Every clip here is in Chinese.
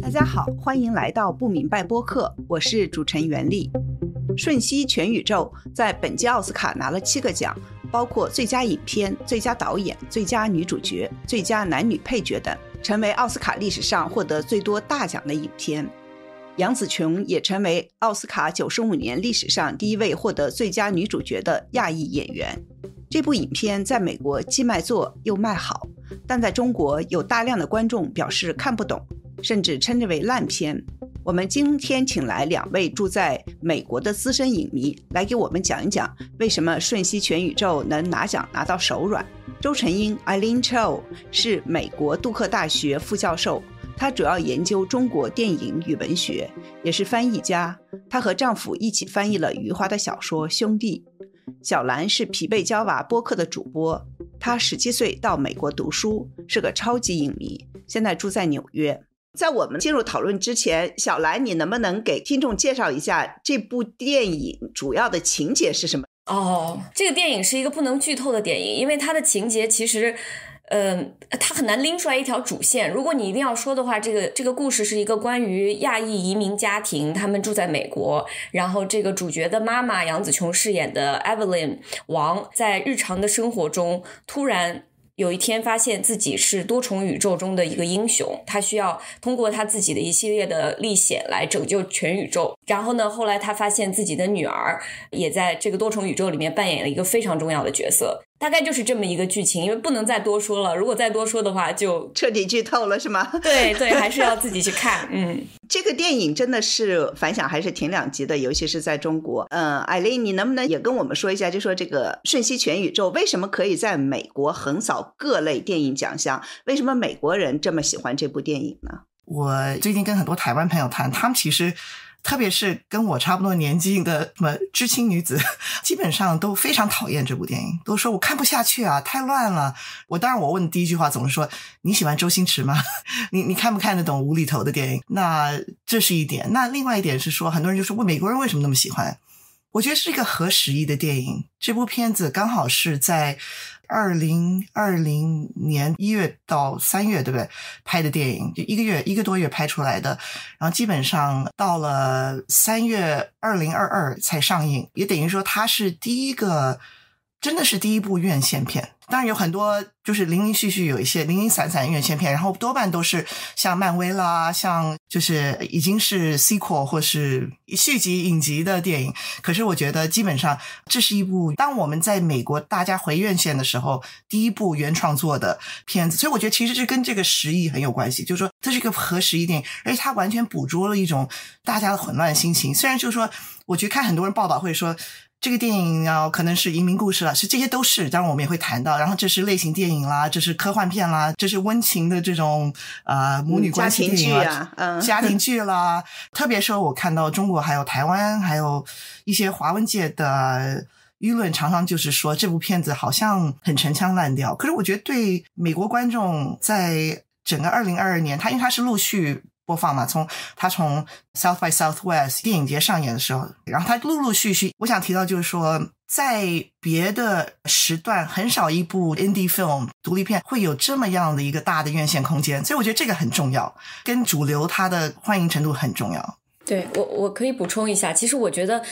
大家好，欢迎来到不明白播客，我是主持人袁丽。《瞬息全宇宙》在本届奥斯卡拿了七个奖，包括最佳影片、最佳导演、最佳女主角、最佳男女配角等，成为奥斯卡历史上获得最多大奖的影片。杨紫琼也成为奥斯卡九十五年历史上第一位获得最佳女主角的亚裔演员。这部影片在美国既卖座又卖好，但在中国有大量的观众表示看不懂，甚至称之为烂片。我们今天请来两位住在美国的资深影迷，来给我们讲一讲为什么《瞬息全宇宙》能拿奖拿到手软。周成英 （Eileen Cho） 是美国杜克大学副教授，她主要研究中国电影与文学，也是翻译家。她和丈夫一起翻译了余华的小说《兄弟》。小兰是疲惫娇娃播客的主播，她十七岁到美国读书，是个超级影迷，现在住在纽约。在我们进入讨论之前，小兰，你能不能给听众介绍一下这部电影主要的情节是什么？哦，这个电影是一个不能剧透的电影，因为它的情节其实，嗯，它很难拎出来一条主线。如果你一定要说的话，这个这个故事是一个关于亚裔移民家庭，他们住在美国，然后这个主角的妈妈杨紫琼饰演的 Evelyn 王，在日常的生活中突然。有一天，发现自己是多重宇宙中的一个英雄，他需要通过他自己的一系列的历险来拯救全宇宙。然后呢，后来他发现自己的女儿也在这个多重宇宙里面扮演了一个非常重要的角色。大概就是这么一个剧情，因为不能再多说了。如果再多说的话，就 彻底剧透了，是吗？对对，还是要自己去看。嗯，这个电影真的是反响还是挺两极的，尤其是在中国。嗯，艾琳，你能不能也跟我们说一下，就说这个《瞬息全宇宙》为什么可以在美国横扫各类电影奖项？为什么美国人这么喜欢这部电影呢？我最近跟很多台湾朋友谈，他们其实。特别是跟我差不多年纪的什么知青女子，基本上都非常讨厌这部电影，都说我看不下去啊，太乱了。我当然我问第一句话总是说你喜欢周星驰吗？你你看不看得懂无厘头的电影？那这是一点。那另外一点是说，很多人就说问美国人为什么那么喜欢？我觉得是一个合时宜的电影。这部片子刚好是在。二零二零年一月到三月，对不对？拍的电影就一个月一个多月拍出来的，然后基本上到了三月二零二二才上映，也等于说它是第一个，真的是第一部院线片。当然有很多就是零零续续有一些零零散散院线片，然后多半都是像漫威啦，像就是已经是 sequel 或是续集影集的电影。可是我觉得基本上这是一部当我们在美国大家回院线的时候，第一部原创作的片子。所以我觉得其实是跟这个时意很有关系，就是说这是一个合时宜电影，而且它完全捕捉了一种大家的混乱心情。虽然就是说，我觉得看很多人报道会说。这个电影要可能是移民故事了，是这些都是，当然我们也会谈到。然后这是类型电影啦，这是科幻片啦，这是温情的这种呃母女关系电影啊，嗯，家庭剧啦。特别是我看到中国还有台湾还有一些华文界的舆论，常常就是说这部片子好像很陈腔滥调。可是我觉得对美国观众在整个二零二二年，它因为它是陆续。播放嘛，从他从 South by Southwest 电影节上演的时候，然后他陆陆续续，我想提到就是说，在别的时段很少一部 indie film 独立片会有这么样的一个大的院线空间，所以我觉得这个很重要，跟主流它的欢迎程度很重要。对我，我可以补充一下，其实我觉得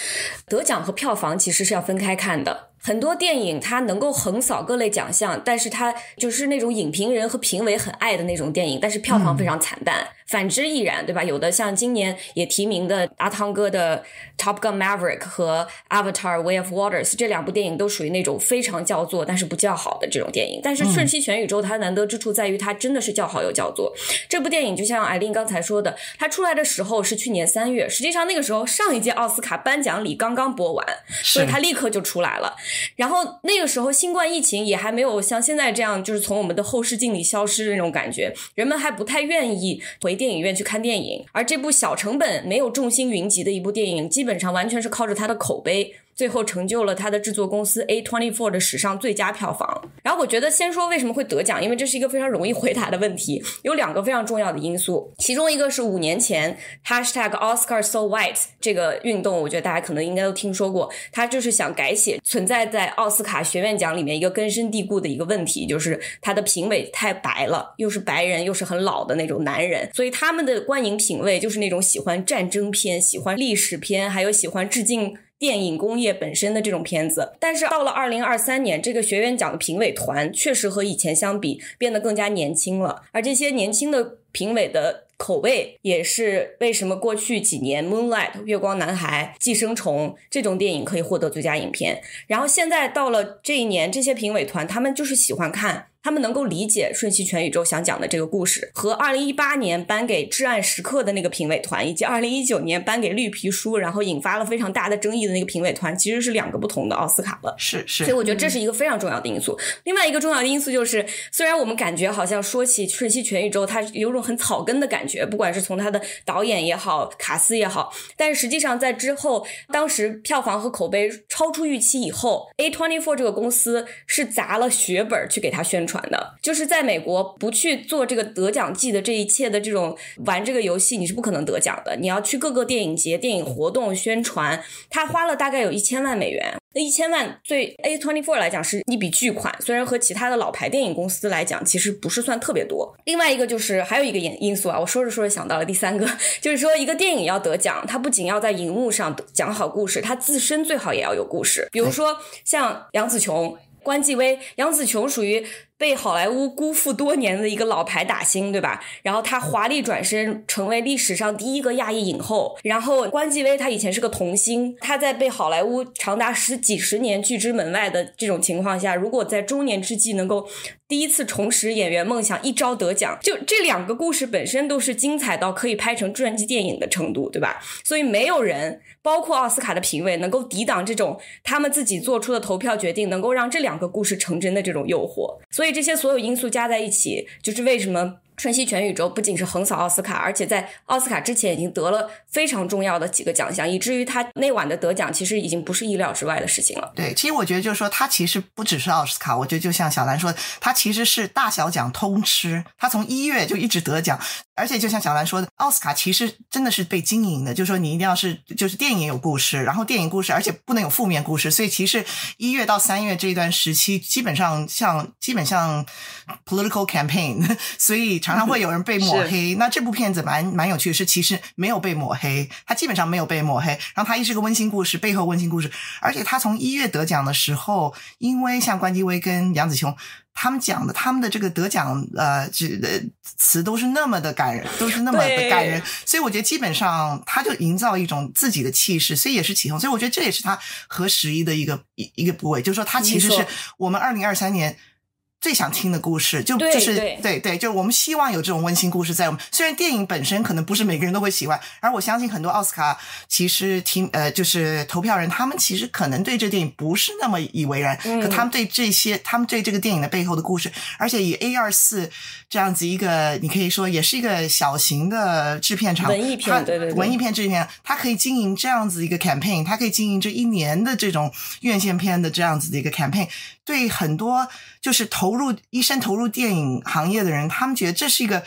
得奖和票房其实是要分开看的。很多电影它能够横扫各类奖项，但是它就是那种影评人和评委很爱的那种电影，但是票房非常惨淡。反之亦然，对吧？有的像今年也提名的阿汤哥的《Top Gun Maverick》和《Avatar: Way of Waters》这两部电影都属于那种非常叫座，但是不叫好的这种电影。但是《瞬息全宇宙》它难得之处在于它真的是叫好又叫座。这部电影就像艾琳刚才说的，它出来的时候是去年三月，实际上那个时候上一届奥斯卡颁奖礼刚刚播完，所以它立刻就出来了。然后那个时候新冠疫情也还没有像现在这样，就是从我们的后视镜里消失的那种感觉，人们还不太愿意回。电影院去看电影，而这部小成本、没有众星云集的一部电影，基本上完全是靠着它的口碑。最后成就了他的制作公司 A Twenty Four 的史上最佳票房。然后我觉得先说为什么会得奖，因为这是一个非常容易回答的问题，有两个非常重要的因素，其中一个是五年前 Hashtag Oscar So White 这个运动，我觉得大家可能应该都听说过，他就是想改写存在在奥斯卡学院奖里面一个根深蒂固的一个问题，就是他的评委太白了，又是白人，又是很老的那种男人，所以他们的观影品味就是那种喜欢战争片、喜欢历史片，还有喜欢致敬。电影工业本身的这种片子，但是到了二零二三年，这个学院奖的评委团确实和以前相比变得更加年轻了，而这些年轻的评委的口味也是为什么过去几年《Moonlight》月光男孩、寄生虫这种电影可以获得最佳影片，然后现在到了这一年，这些评委团他们就是喜欢看。他们能够理解《瞬息全宇宙》想讲的这个故事，和二零一八年颁给《至暗时刻》的那个评委团，以及二零一九年颁给《绿皮书》，然后引发了非常大的争议的那个评委团，其实是两个不同的奥斯卡了。是是，所以我觉得这是一个非常重要的因素。另外一个重要的因素就是，虽然我们感觉好像说起《瞬息全宇宙》，它有种很草根的感觉，不管是从它的导演也好，卡斯也好，但是实际上在之后，当时票房和口碑超出预期以后，A Twenty Four 这个公司是砸了血本去给他宣传传的，就是。在美国，不去做这个得奖季的这一切的这种玩这个游戏，你是不可能得奖的。你要去各个电影节、电影活动宣传，他花了大概有一千万美元。那一千万对 A twenty four 来讲是一笔巨款，虽然和其他的老牌电影公司来讲，其实不是算特别多。另外一个就是还有一个因因素啊，我说着说着想到了第三个，就是说一个电影要得奖，它不仅要在荧幕上讲好故事，它自身最好也要有故事。比如说像杨紫琼、关继威，杨紫琼属于。被好莱坞辜负多年的一个老牌打星，对吧？然后他华丽转身，成为历史上第一个亚裔影后。然后关继威他以前是个童星，他在被好莱坞长达十几十年拒之门外的这种情况下，如果在中年之际能够第一次重拾演员梦想，一招得奖，就这两个故事本身都是精彩到可以拍成传记电影的程度，对吧？所以没有人，包括奥斯卡的评委，能够抵挡这种他们自己做出的投票决定，能够让这两个故事成真的这种诱惑。所以。这些所有因素加在一起，就是为什么。瞬息全宇宙不仅是横扫奥斯卡，而且在奥斯卡之前已经得了非常重要的几个奖项，以至于他那晚的得奖其实已经不是意料之外的事情了。对，其实我觉得就是说，他其实不只是奥斯卡，我觉得就像小兰说的，他其实是大小奖通吃，他从一月就一直得奖，而且就像小兰说的，奥斯卡其实真的是被经营的，就是说你一定要是就是电影有故事，然后电影故事，而且不能有负面故事，所以其实一月到三月这一段时期，基本上像基本上 political campaign，所以常常会有人被抹。黑，那这部片子蛮蛮有趣的是，其实没有被抹黑，它基本上没有被抹黑。然后它一是个温馨故事，背后温馨故事，而且它从一月得奖的时候，因为像关继威跟杨紫琼他们讲的，他们的这个得奖呃这词都是那么的感人，都是那么的感人，所以我觉得基本上他就营造一种自己的气势，所以也是起哄，所以我觉得这也是他和十一的一个一一个部位，就是说他其实是我们二零二三年。最想听的故事，就就是对对，就是我们希望有这种温馨故事在我们。虽然电影本身可能不是每个人都会喜欢，而我相信很多奥斯卡其实听呃就是投票人，他们其实可能对这电影不是那么以为然，可他们对这些，他们对这个电影的背后的故事，而且以 A 二四这样子一个，你可以说也是一个小型的制片厂，文艺片，对对，文艺片制片，它可以经营这样子一个 campaign，它可以经营这一年的这种院线片的这样子的一个 campaign，对很多就是投。入一生投入电影行业的人，他们觉得这是一个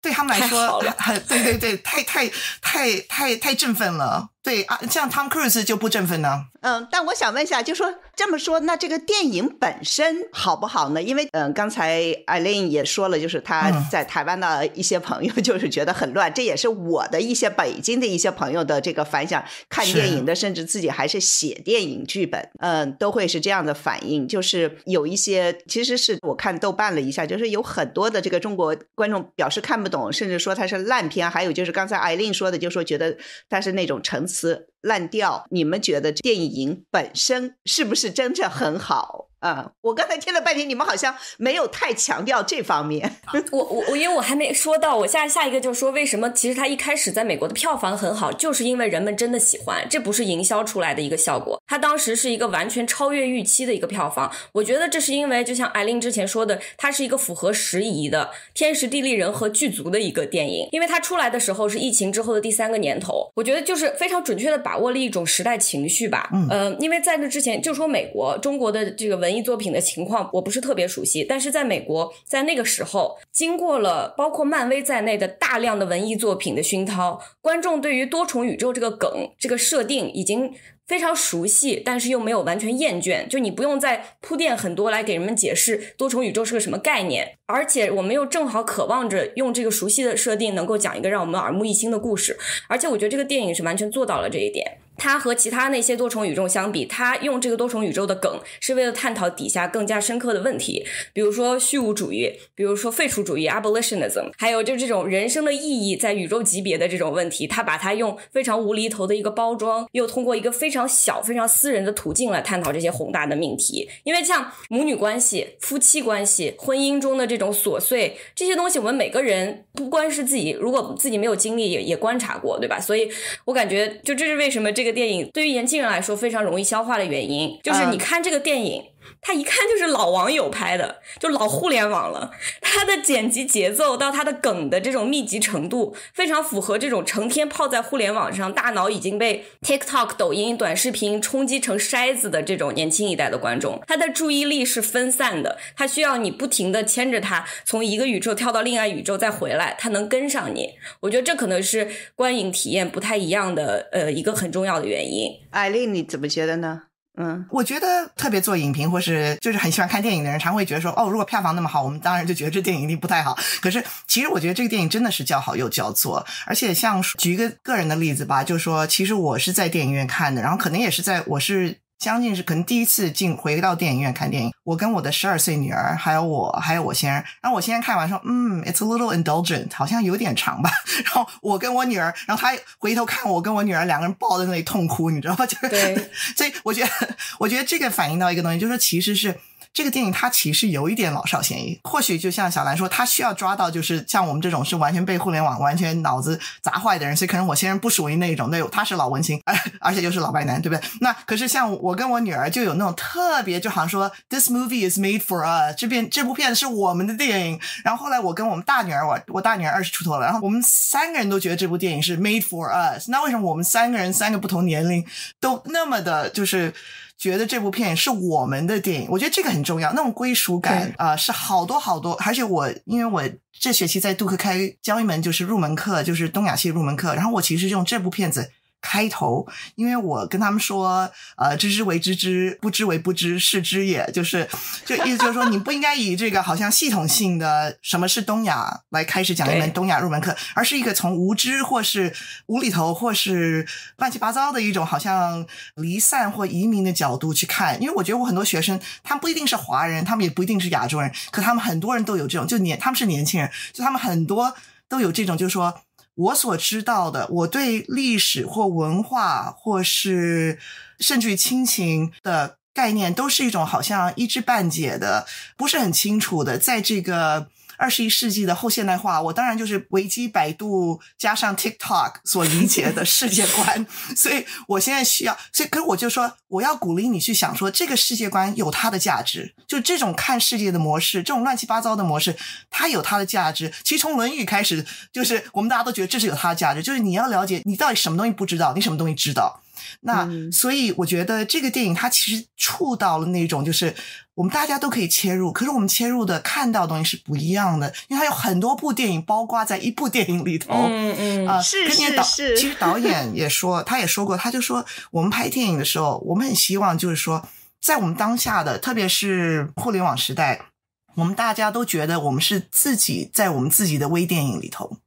对他们来说很对对对，太太太太太振奋了。对啊，像 Tom Cruise 就不振奋呢。嗯，但我想问一下，就说这么说，那这个电影本身好不好呢？因为嗯，刚才艾琳也说了，就是他在台湾的一些朋友 就是觉得很乱，这也是我的一些北京的一些朋友的这个反响。看电影的，甚至自己还是写电影剧本，嗯，都会是这样的反应。就是有一些，其实是我看豆瓣了一下，就是有很多的这个中国观众表示看不懂，甚至说它是烂片。还有就是刚才艾琳说的，就说觉得它是那种层。词烂掉，你们觉得电影本身是不是真正很好？啊，我刚才听了半天，你们好像没有太强调这方面。我我我，因为我还没说到，我下下一个就是说，为什么其实它一开始在美国的票房很好，就是因为人们真的喜欢，这不是营销出来的一个效果。它当时是一个完全超越预期的一个票房。我觉得这是因为，就像艾琳之前说的，它是一个符合时宜的天时地利人和剧足的一个电影。因为它出来的时候是疫情之后的第三个年头，我觉得就是非常准确的把握了一种时代情绪吧。嗯，呃，因为在那之前，就说美国、中国的这个文。文艺作品的情况我不是特别熟悉，但是在美国，在那个时候，经过了包括漫威在内的大量的文艺作品的熏陶，观众对于多重宇宙这个梗、这个设定已经非常熟悉，但是又没有完全厌倦。就你不用再铺垫很多来给人们解释多重宇宙是个什么概念，而且我们又正好渴望着用这个熟悉的设定能够讲一个让我们耳目一新的故事，而且我觉得这个电影是完全做到了这一点。它和其他那些多重宇宙相比，它用这个多重宇宙的梗是为了探讨底下更加深刻的问题，比如说虚无主义，比如说废除主义 （abolitionism），还有就这种人生的意义在宇宙级别的这种问题，它把它用非常无厘头的一个包装，又通过一个非常小、非常私人的途径来探讨这些宏大的命题。因为像母女关系、夫妻关系、婚姻中的这种琐碎这些东西，我们每个人不光是自己，如果自己没有经历，也也观察过，对吧？所以我感觉，就这是为什么这个。个电影对于年轻人来说非常容易消化的原因，就是你看这个电影。他一看就是老网友拍的，就老互联网了。他的剪辑节奏到他的梗的这种密集程度，非常符合这种成天泡在互联网上、大脑已经被 TikTok、抖音、短视频冲击成筛子的这种年轻一代的观众。他的注意力是分散的，他需要你不停的牵着他从一个宇宙跳到另外宇宙再回来，他能跟上你。我觉得这可能是观影体验不太一样的呃一个很重要的原因。艾丽，你怎么觉得呢？嗯，我觉得特别做影评或是就是很喜欢看电影的人，常会觉得说，哦，如果票房那么好，我们当然就觉得这电影一定不太好。可是其实我觉得这个电影真的是叫好又叫座，而且像举一个个人的例子吧，就是说，其实我是在电影院看的，然后可能也是在我是。将近是可能第一次进回到电影院看电影，我跟我的十二岁女儿，还有我，还有我先生，然后我先生看完说，嗯，it's a little indulgent，好像有点长吧。然后我跟我女儿，然后他回头看我跟我女儿两个人抱在那里痛哭，你知道吗？就是，所以我觉得，我觉得这个反映到一个东西，就是说其实是。这个电影它其实有一点老少咸宜，或许就像小兰说，他需要抓到就是像我们这种是完全被互联网完全脑子砸坏的人，所以可能我先生不属于那种，对，他是老文青，而 而且又是老白男，对不对？那可是像我跟我女儿就有那种特别，就好像说，This movie is made for us，这边这部片子是我们的电影。然后后来我跟我们大女儿，我我大女儿二十出头了，然后我们三个人都觉得这部电影是 made for us。那为什么我们三个人三个不同年龄都那么的，就是？觉得这部片是我们的电影，我觉得这个很重要，那种归属感啊，是好多好多。而且我因为我这学期在杜克开教一门就是入门课，就是东亚系入门课，然后我其实用这部片子。开头，因为我跟他们说，呃，知之为知之，不知为不知，是知也。就是，就意思就是说，你不应该以这个好像系统性的什么是东亚来开始讲一门东亚入门课，而是一个从无知或是无厘头或是乱七八糟的一种好像离散或移民的角度去看。因为我觉得我很多学生，他们不一定是华人，他们也不一定是亚洲人，可他们很多人都有这种，就年他们是年轻人，就他们很多都有这种，就是说。我所知道的，我对历史或文化，或是甚至于亲情的概念，都是一种好像一知半解的，不是很清楚的，在这个。二十一世纪的后现代化，我当然就是维基百度加上 TikTok 所理解的世界观，所以我现在需要，所以可是我就说，我要鼓励你去想说，这个世界观有它的价值，就这种看世界的模式，这种乱七八糟的模式，它有它的价值。其实从《论语》开始，就是我们大家都觉得这是有它的价值，就是你要了解你到底什么东西不知道，你什么东西知道。那所以我觉得这个电影它其实触到了那种，就是我们大家都可以切入，可是我们切入的看到的东西是不一样的，因为它有很多部电影包括在一部电影里头。嗯嗯啊，是是是。其实导演也说，他也说过，他就说我们拍电影的时候，我们很希望就是说，在我们当下的，特别是互联网时代，我们大家都觉得我们是自己在我们自己的微电影里头，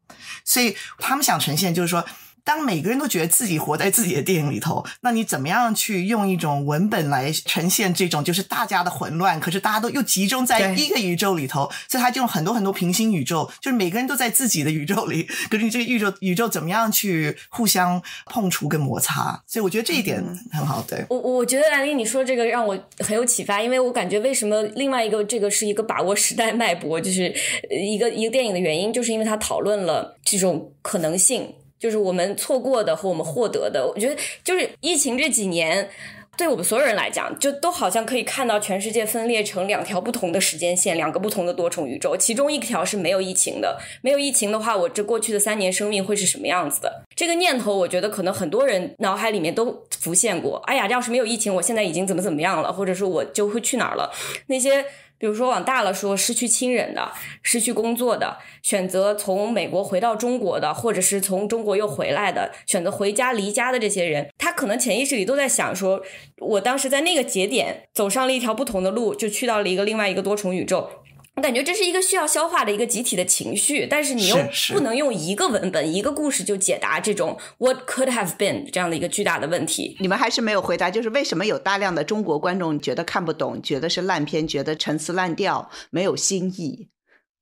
所以他们想呈现就是说。当每个人都觉得自己活在自己的电影里头，那你怎么样去用一种文本来呈现这种就是大家的混乱？可是大家都又集中在一个宇宙里头，所以他就用很多很多平行宇宙，就是每个人都在自己的宇宙里。可是你这个宇宙宇宙怎么样去互相碰触跟摩擦？所以我觉得这一点很好。对我，我觉得兰丽你说这个让我很有启发，因为我感觉为什么另外一个这个是一个把握时代脉搏，就是一个一个电影的原因，就是因为他讨论了这种可能性。就是我们错过的和我们获得的，我觉得就是疫情这几年，对我们所有人来讲，就都好像可以看到全世界分裂成两条不同的时间线，两个不同的多重宇宙。其中一条是没有疫情的，没有疫情的话，我这过去的三年生命会是什么样子的？这个念头，我觉得可能很多人脑海里面都浮现过。哎呀，要是没有疫情，我现在已经怎么怎么样了，或者说我就会去哪儿了？那些。比如说往大了说，失去亲人的、失去工作的、选择从美国回到中国的，或者是从中国又回来的、选择回家离家的这些人，他可能潜意识里都在想说，我当时在那个节点走上了一条不同的路，就去到了一个另外一个多重宇宙。我感觉这是一个需要消化的一个集体的情绪，但是你又不能用一个文本、一个故事就解答这种 What could have been 这样的一个巨大的问题。你们还是没有回答，就是为什么有大量的中国观众觉得看不懂，觉得是烂片，觉得陈词滥调，没有新意，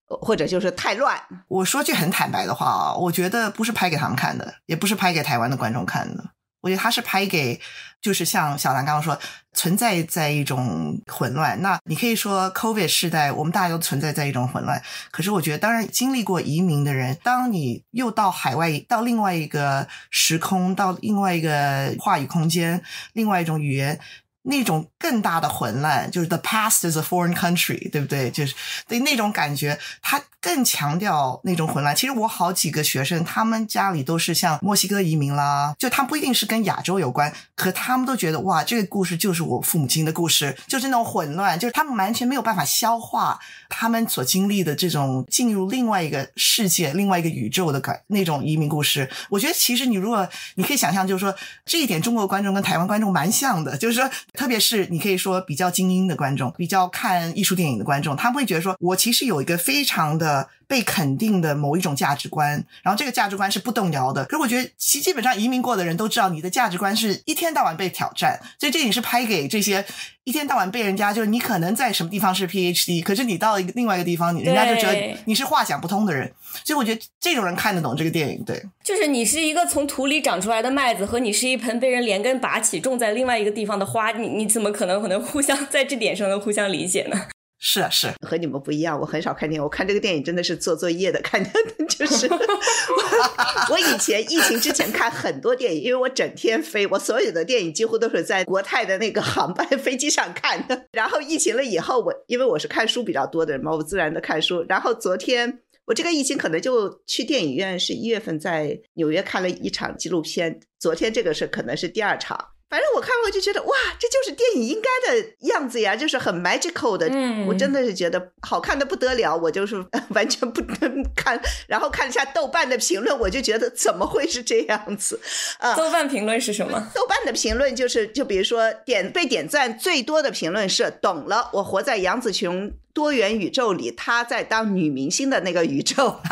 或者就是太乱。我说句很坦白的话啊，我觉得不是拍给他们看的，也不是拍给台湾的观众看的。我觉得他是拍给，就是像小兰刚刚说，存在在一种混乱。那你可以说，COVID 时代，我们大家都存在在一种混乱。可是我觉得，当然经历过移民的人，当你又到海外，到另外一个时空，到另外一个话语空间，另外一种语言。那种更大的混乱，就是 the past is a foreign country，对不对？就是对那种感觉，他更强调那种混乱。其实我好几个学生，他们家里都是像墨西哥移民啦，就他不一定是跟亚洲有关，可他们都觉得哇，这个故事就是我父母亲的故事，就是那种混乱，就是他们完全没有办法消化他们所经历的这种进入另外一个世界、另外一个宇宙的感那种移民故事。我觉得其实你如果你可以想象，就是说这一点，中国观众跟台湾观众蛮像的，就是说。特别是你可以说比较精英的观众，比较看艺术电影的观众，他们会觉得说，我其实有一个非常的。呃被肯定的某一种价值观，然后这个价值观是不动摇的。可是我觉得，其基本上移民过的人都知道，你的价值观是一天到晚被挑战。所以这也是拍给这些一天到晚被人家就是你可能在什么地方是 PhD，可是你到一个另外一个地方，人家就觉得你是话讲不通的人。所以我觉得这种人看得懂这个电影。对，就是你是一个从土里长出来的麦子，和你是一盆被人连根拔起种在另外一个地方的花，你你怎么可能可能互相在这点上能互相理解呢？是啊，是和你们不一样。我很少看电影，我看这个电影真的是做作业的看的，就是 我以前疫情之前看很多电影，因为我整天飞，我所有的电影几乎都是在国泰的那个航班 飞机上看的。然后疫情了以后，我因为我是看书比较多的人嘛，我自然的看书。然后昨天我这个疫情可能就去电影院，是一月份在纽约看了一场纪录片，昨天这个是可能是第二场。反正我看过就觉得哇，这就是电影应该的样子呀，就是很 magical 的。嗯，我真的是觉得好看的不得了，我就是 完全不能看。然后看了一下豆瓣的评论，我就觉得怎么会是这样子？啊，豆瓣评论是什么？豆瓣的评论就是，就比如说点被点赞最多的评论是“懂了，我活在杨紫琼”。多元宇宙里，她在当女明星的那个宇宙。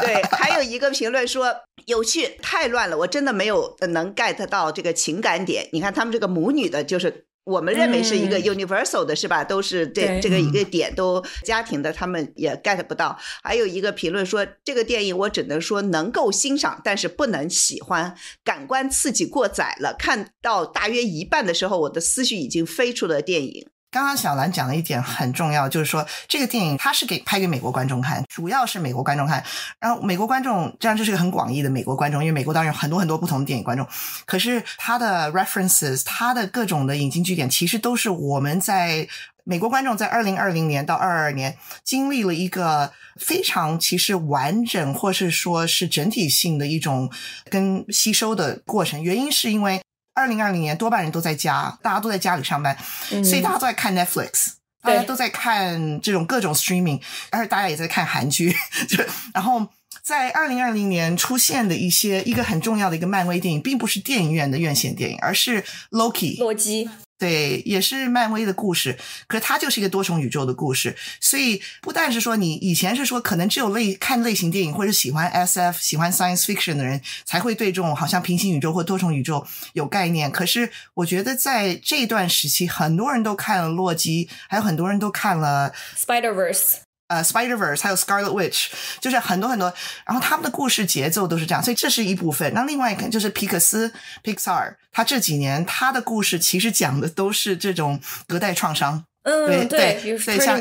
对，还有一个评论说有趣，太乱了，我真的没有能 get 到这个情感点。你看他们这个母女的，就是我们认为是一个 universal 的，是吧？都是这这个一个点都家庭的，他们也 get 不到。还有一个评论说，这个电影我只能说能够欣赏，但是不能喜欢，感官刺激过载了。看到大约一半的时候，我的思绪已经飞出了电影。刚刚小兰讲了一点很重要，就是说这个电影它是给拍给美国观众看，主要是美国观众看。然后美国观众，这样就是个很广义的美国观众，因为美国当然有很多很多不同的电影观众。可是它的 references，它的各种的引经据典，其实都是我们在美国观众在二零二零年到二二年经历了一个非常其实完整，或是说是整体性的一种跟吸收的过程。原因是因为。二零二零年，多半人都在家，大家都在家里上班，所以大家都在看 Netflix，大家都在看这种各种 streaming，而且大家也在看韩剧。就然后在二零二零年出现的一些一个很重要的一个漫威电影，并不是电影院的院线电影，而是 Loki 洛基。对，也是漫威的故事，可是它就是一个多重宇宙的故事，所以不但是说你以前是说可能只有类看类型电影或者喜欢 S.F. 喜欢 Science Fiction 的人才会对这种好像平行宇宙或多重宇宙有概念，可是我觉得在这段时期，很多人都看了洛基，还有很多人都看了 Spider Verse。呃，Spider Verse 还有 Scarlet Witch，就是很多很多，然后他们的故事节奏都是这样，所以这是一部分。那另外一个就是皮克斯 Pixar，他这几年他的故事其实讲的都是这种隔代创伤。嗯，对对对，像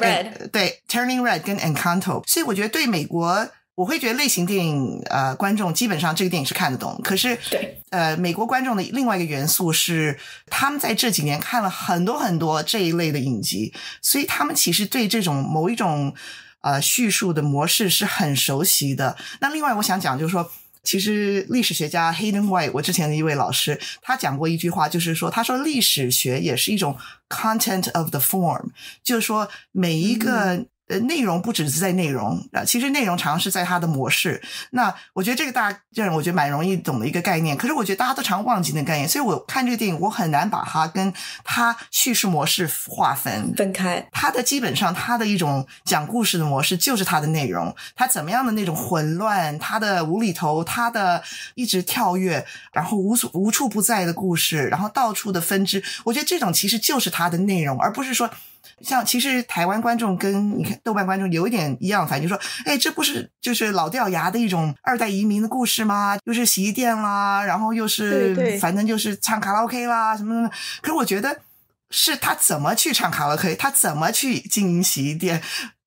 对 Turning Red 跟 Encanto，所以我觉得对美国。我会觉得类型电影，呃，观众基本上这个电影是看得懂。可是，对，呃，美国观众的另外一个元素是，他们在这几年看了很多很多这一类的影集，所以他们其实对这种某一种呃叙述的模式是很熟悉的。那另外，我想讲就是说，其实历史学家 Hayden White，我之前的一位老师，他讲过一句话，就是说，他说历史学也是一种 content of the form，就是说每一个。呃，内容不只是在内容啊，其实内容常常是在它的模式。那我觉得这个大家我觉得蛮容易懂的一个概念。可是我觉得大家都常忘记那个概念，所以我看这个电影，我很难把它跟它叙事模式划分分开。它的基本上，它的一种讲故事的模式就是它的内容，它怎么样的那种混乱，它的无厘头，它的一直跳跃，然后无所无处不在的故事，然后到处的分支。我觉得这种其实就是它的内容，而不是说。像其实台湾观众跟你看豆瓣观众有一点一样，反正就说，哎，这不是就是老掉牙的一种二代移民的故事吗？又是洗衣店啦，然后又是反正就是唱卡拉 OK 啦什么什么。可是我觉得是他怎么去唱卡拉 OK，他怎么去经营洗衣店，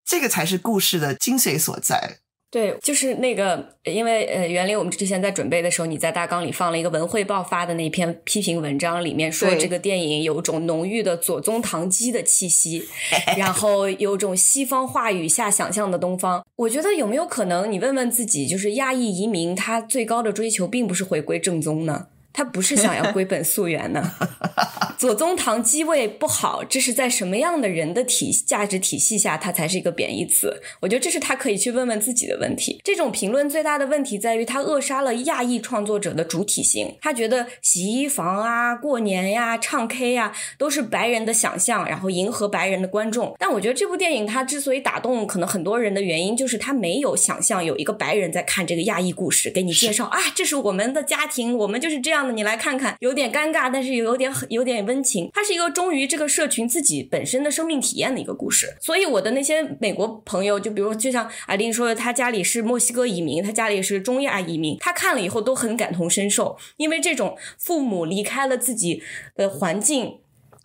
这个才是故事的精髓所在。对，就是那个，因为呃，原来我们之前在准备的时候，你在大纲里放了一个文汇报发的那篇批评文章，里面说这个电影有种浓郁的左宗棠鸡的气息，然后有种西方话语下想象的东方。我觉得有没有可能，你问问自己，就是亚裔移民他最高的追求，并不是回归正宗呢？他不是想要归本溯源呢？左宗棠机位不好，这是在什么样的人的体价值体系下，它才是一个贬义词？我觉得这是他可以去问问自己的问题。这种评论最大的问题在于，他扼杀了亚裔创作者的主体性。他觉得洗衣房啊、过年呀、唱 K 呀，都是白人的想象，然后迎合白人的观众。但我觉得这部电影它之所以打动可能很多人的原因，就是他没有想象有一个白人在看这个亚裔故事，给你介绍啊，这是我们的家庭，我们就是这样。你来看看，有点尴尬，但是有点有点温情。它是一个忠于这个社群自己本身的生命体验的一个故事。所以我的那些美国朋友，就比如就像阿玲说的，他家里是墨西哥移民，他家里是中亚移民，他看了以后都很感同身受，因为这种父母离开了自己的环境。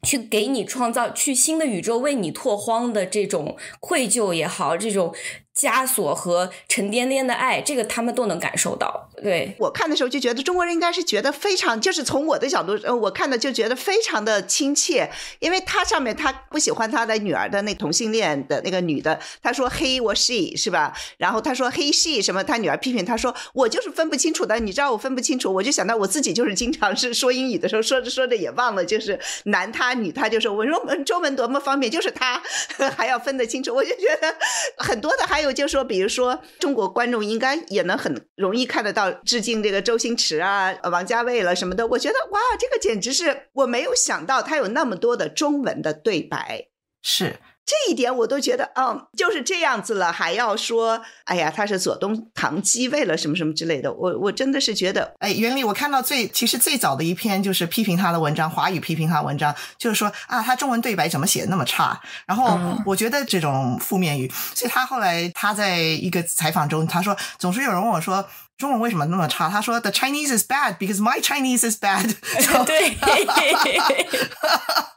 去给你创造去新的宇宙为你拓荒的这种愧疚也好，这种枷锁和沉甸甸的爱，这个他们都能感受到。对我看的时候就觉得中国人应该是觉得非常，就是从我的角度，呃，我看的就觉得非常的亲切，因为他上面他不喜欢他的女儿的那同性恋的那个女的，他说 he 我 she 是吧？然后他说 he she 什么？他女儿批评他说我就是分不清楚的，你知道我分不清楚，我就想到我自己就是经常是说英语的时候说着说着也忘了，就是男他。女他就说我说中文多么方便，就是他 还要分得清楚，我就觉得很多的。还有就是说，比如说中国观众应该也能很容易看得到致敬这个周星驰啊、王家卫了什么的。我觉得哇，这个简直是我没有想到，他有那么多的中文的对白，是。这一点我都觉得，嗯，就是这样子了，还要说，哎呀，他是左东堂鸡，为了什么什么之类的，我我真的是觉得，哎，袁立，我看到最其实最早的一篇就是批评他的文章，华语批评他文章，就是说啊，他中文对白怎么写的那么差？然后我觉得这种负面语，所以他后来他在一个采访中他说，总是有人问我说。中文为什么那么差？他说：“The Chinese is bad because my Chinese is bad。”对，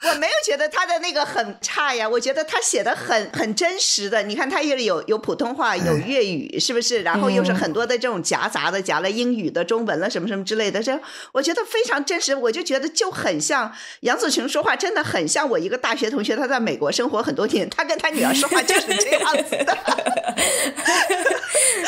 我没有觉得他的那个很差呀，我觉得他写的很很真实的。你看，他又有有普通话，有粤语，是不是？然后又是很多的这种夹杂的，夹了英语的、中文了，什么什么之类的，这我觉得非常真实。我就觉得就很像杨子琼说话，真的很像我一个大学同学，他在美国生活很多年，他跟他女儿说话就是这样子的。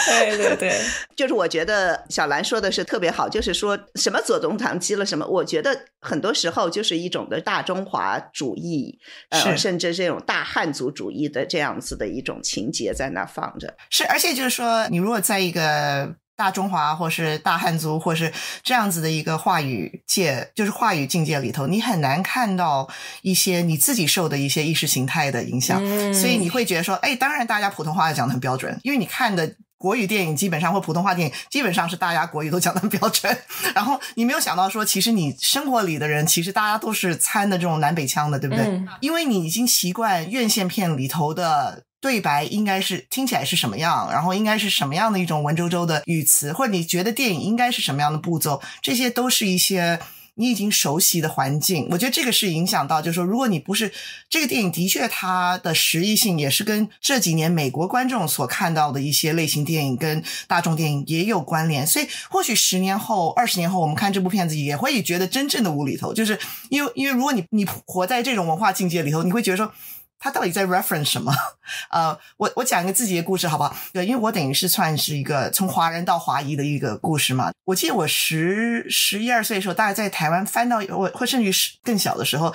对 对对，就是我觉得小兰说的是特别好，就是说什么左宗棠鸡了什么，我觉得很多时候就是一种的大中华主义，呃，甚至这种大汉族主义的这样子的一种情节在那放着。是，而且就是说，你如果在一个大中华或是大汉族或是这样子的一个话语界，就是话语境界里头，你很难看到一些你自己受的一些意识形态的影响，所以你会觉得说，哎，当然大家普通话讲的很标准，因为你看的。国语电影基本上或普通话电影基本上是大家国语都讲的标准，然后你没有想到说，其实你生活里的人其实大家都是掺的这种南北腔的，对不对？因为你已经习惯院线片里头的对白应该是听起来是什么样，然后应该是什么样的一种文绉绉的语词，或者你觉得电影应该是什么样的步骤，这些都是一些。你已经熟悉的环境，我觉得这个是影响到，就是说，如果你不是这个电影，的确它的实意性也是跟这几年美国观众所看到的一些类型电影跟大众电影也有关联，所以或许十年后、二十年后，我们看这部片子也会觉得真正的无厘头，就是因为因为如果你你活在这种文化境界里头，你会觉得说。他到底在 reference 什么？呃，我我讲一个自己的故事好不好？对，因为我等于是算是一个从华人到华裔的一个故事嘛。我记得我十十一二岁的时候，大概在台湾翻到我，或甚至是更小的时候，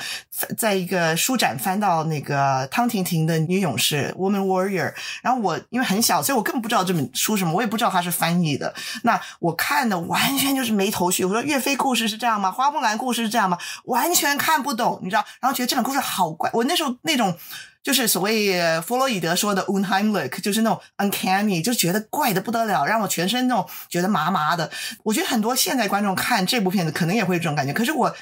在一个书展翻到那个汤婷婷的《女勇士》（Woman Warrior）。然后我因为很小，所以我根本不知道这本书什么，我也不知道它是翻译的。那我看的完全就是没头绪。我说岳飞故事是这样吗？花木兰故事是这样吗？完全看不懂，你知道？然后觉得这本故事好怪。我那时候那种。就是所谓弗洛伊德说的 unheimlich，就是那种 uncanny，就觉得怪的不得了，让我全身那种觉得麻麻的。我觉得很多现在观众看这部片子可能也会有这种感觉。可是我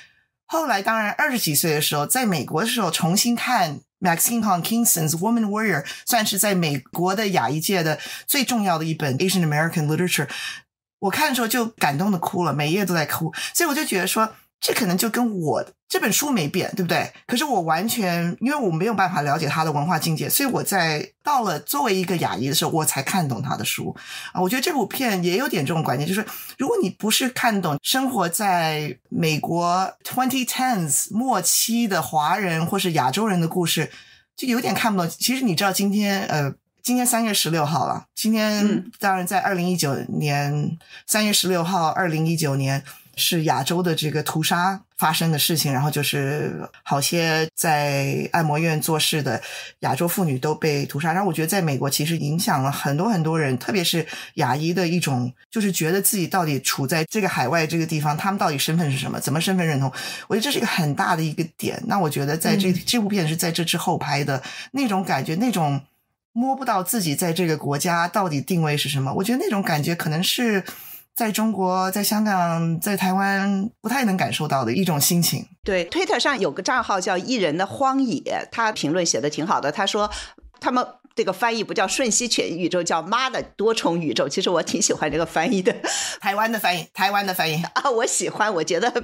后来当然二十几岁的时候，在美国的时候重新看 Maxine Hong Kingston's Woman Warrior，算是在美国的亚裔界的最重要的一本 Asian American literature。我看的时候就感动的哭了，每一页都在哭。所以我就觉得说。这可能就跟我这本书没变，对不对？可是我完全因为我没有办法了解他的文化境界，所以我在到了作为一个雅裔的时候，我才看懂他的书啊。我觉得这部片也有点这种观念，就是如果你不是看懂生活在美国 twenty tens 末期的华人或是亚洲人的故事，就有点看不懂。其实你知道，今天呃，今天三月十六号了，今天当然在二零一九年三月十六号，二零一九年。是亚洲的这个屠杀发生的事情，然后就是好些在按摩院做事的亚洲妇女都被屠杀。然后我觉得在美国其实影响了很多很多人，特别是亚裔的一种，就是觉得自己到底处在这个海外这个地方，他们到底身份是什么，怎么身份认同？我觉得这是一个很大的一个点。那我觉得在这这部片是在这之后拍的那种感觉，那种摸不到自己在这个国家到底定位是什么，我觉得那种感觉可能是。在中国，在香港，在台湾，不太能感受到的一种心情。对，推特上有个账号叫“艺人的荒野”，他评论写的挺好的。他说，他们。这个翻译不叫瞬息全宇宙，叫妈的多重宇宙。其实我挺喜欢这个翻译的，台湾的翻译，台湾的翻译啊，我喜欢。我觉得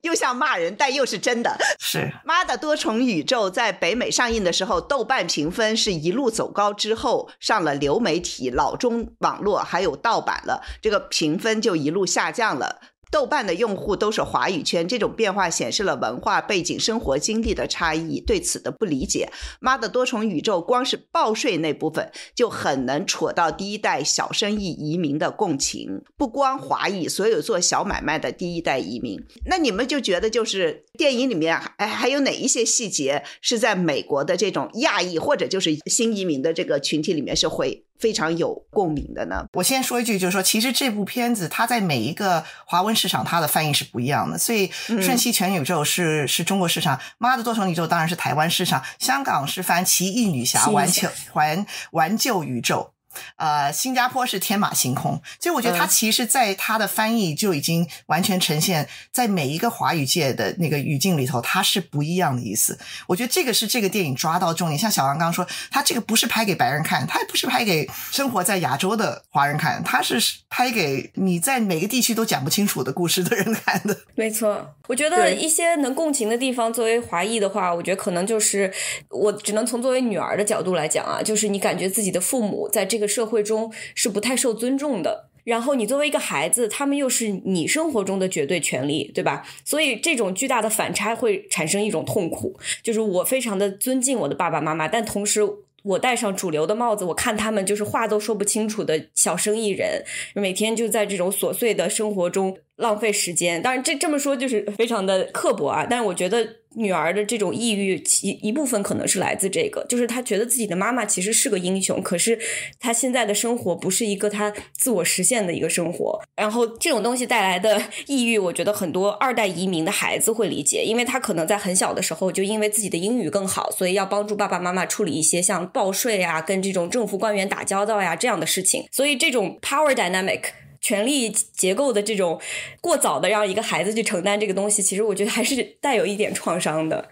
又像骂人，但又是真的。是妈的多重宇宙在北美上映的时候，豆瓣评分是一路走高，之后上了流媒体、老中网络，还有盗版了，这个评分就一路下降了。豆瓣的用户都是华语圈，这种变化显示了文化背景、生活经历的差异。对此的不理解，妈的多重宇宙，光是报税那部分就很能戳到第一代小生意移民的共情。不光华裔，所有做小买卖的第一代移民，那你们就觉得就是电影里面还还有哪一些细节是在美国的这种亚裔或者就是新移民的这个群体里面是会？非常有共鸣的呢。我先说一句，就是说，其实这部片子它在每一个华文市场，它的翻译是不一样的。所以，《瞬息全宇宙》是是中国市场，《妈的多重宇宙》当然是台湾市场，香港是翻《奇异女侠玩救玩玩救宇宙》。呃，新加坡是天马行空，所以我觉得它其实，在它的翻译就已经完全呈现在每一个华语界的那个语境里头，它是不一样的意思。我觉得这个是这个电影抓到重点。像小王刚刚说，他这个不是拍给白人看，他也不是拍给生活在亚洲的华人看，他是拍给你在每个地区都讲不清楚的故事的人看的。没错，我觉得一些能共情的地方，作为华裔的话，我觉得可能就是我只能从作为女儿的角度来讲啊，就是你感觉自己的父母在这个。社会中是不太受尊重的，然后你作为一个孩子，他们又是你生活中的绝对权利，对吧？所以这种巨大的反差会产生一种痛苦，就是我非常的尊敬我的爸爸妈妈，但同时我戴上主流的帽子，我看他们就是话都说不清楚的小生意人，每天就在这种琐碎的生活中浪费时间。当然，这这么说就是非常的刻薄啊，但是我觉得。女儿的这种抑郁，一一部分可能是来自这个，就是她觉得自己的妈妈其实是个英雄，可是她现在的生活不是一个她自我实现的一个生活。然后这种东西带来的 抑郁，我觉得很多二代移民的孩子会理解，因为他可能在很小的时候就因为自己的英语更好，所以要帮助爸爸妈妈处理一些像报税啊、跟这种政府官员打交道呀这样的事情，所以这种 power dynamic。权力结构的这种过早的让一个孩子去承担这个东西，其实我觉得还是带有一点创伤的。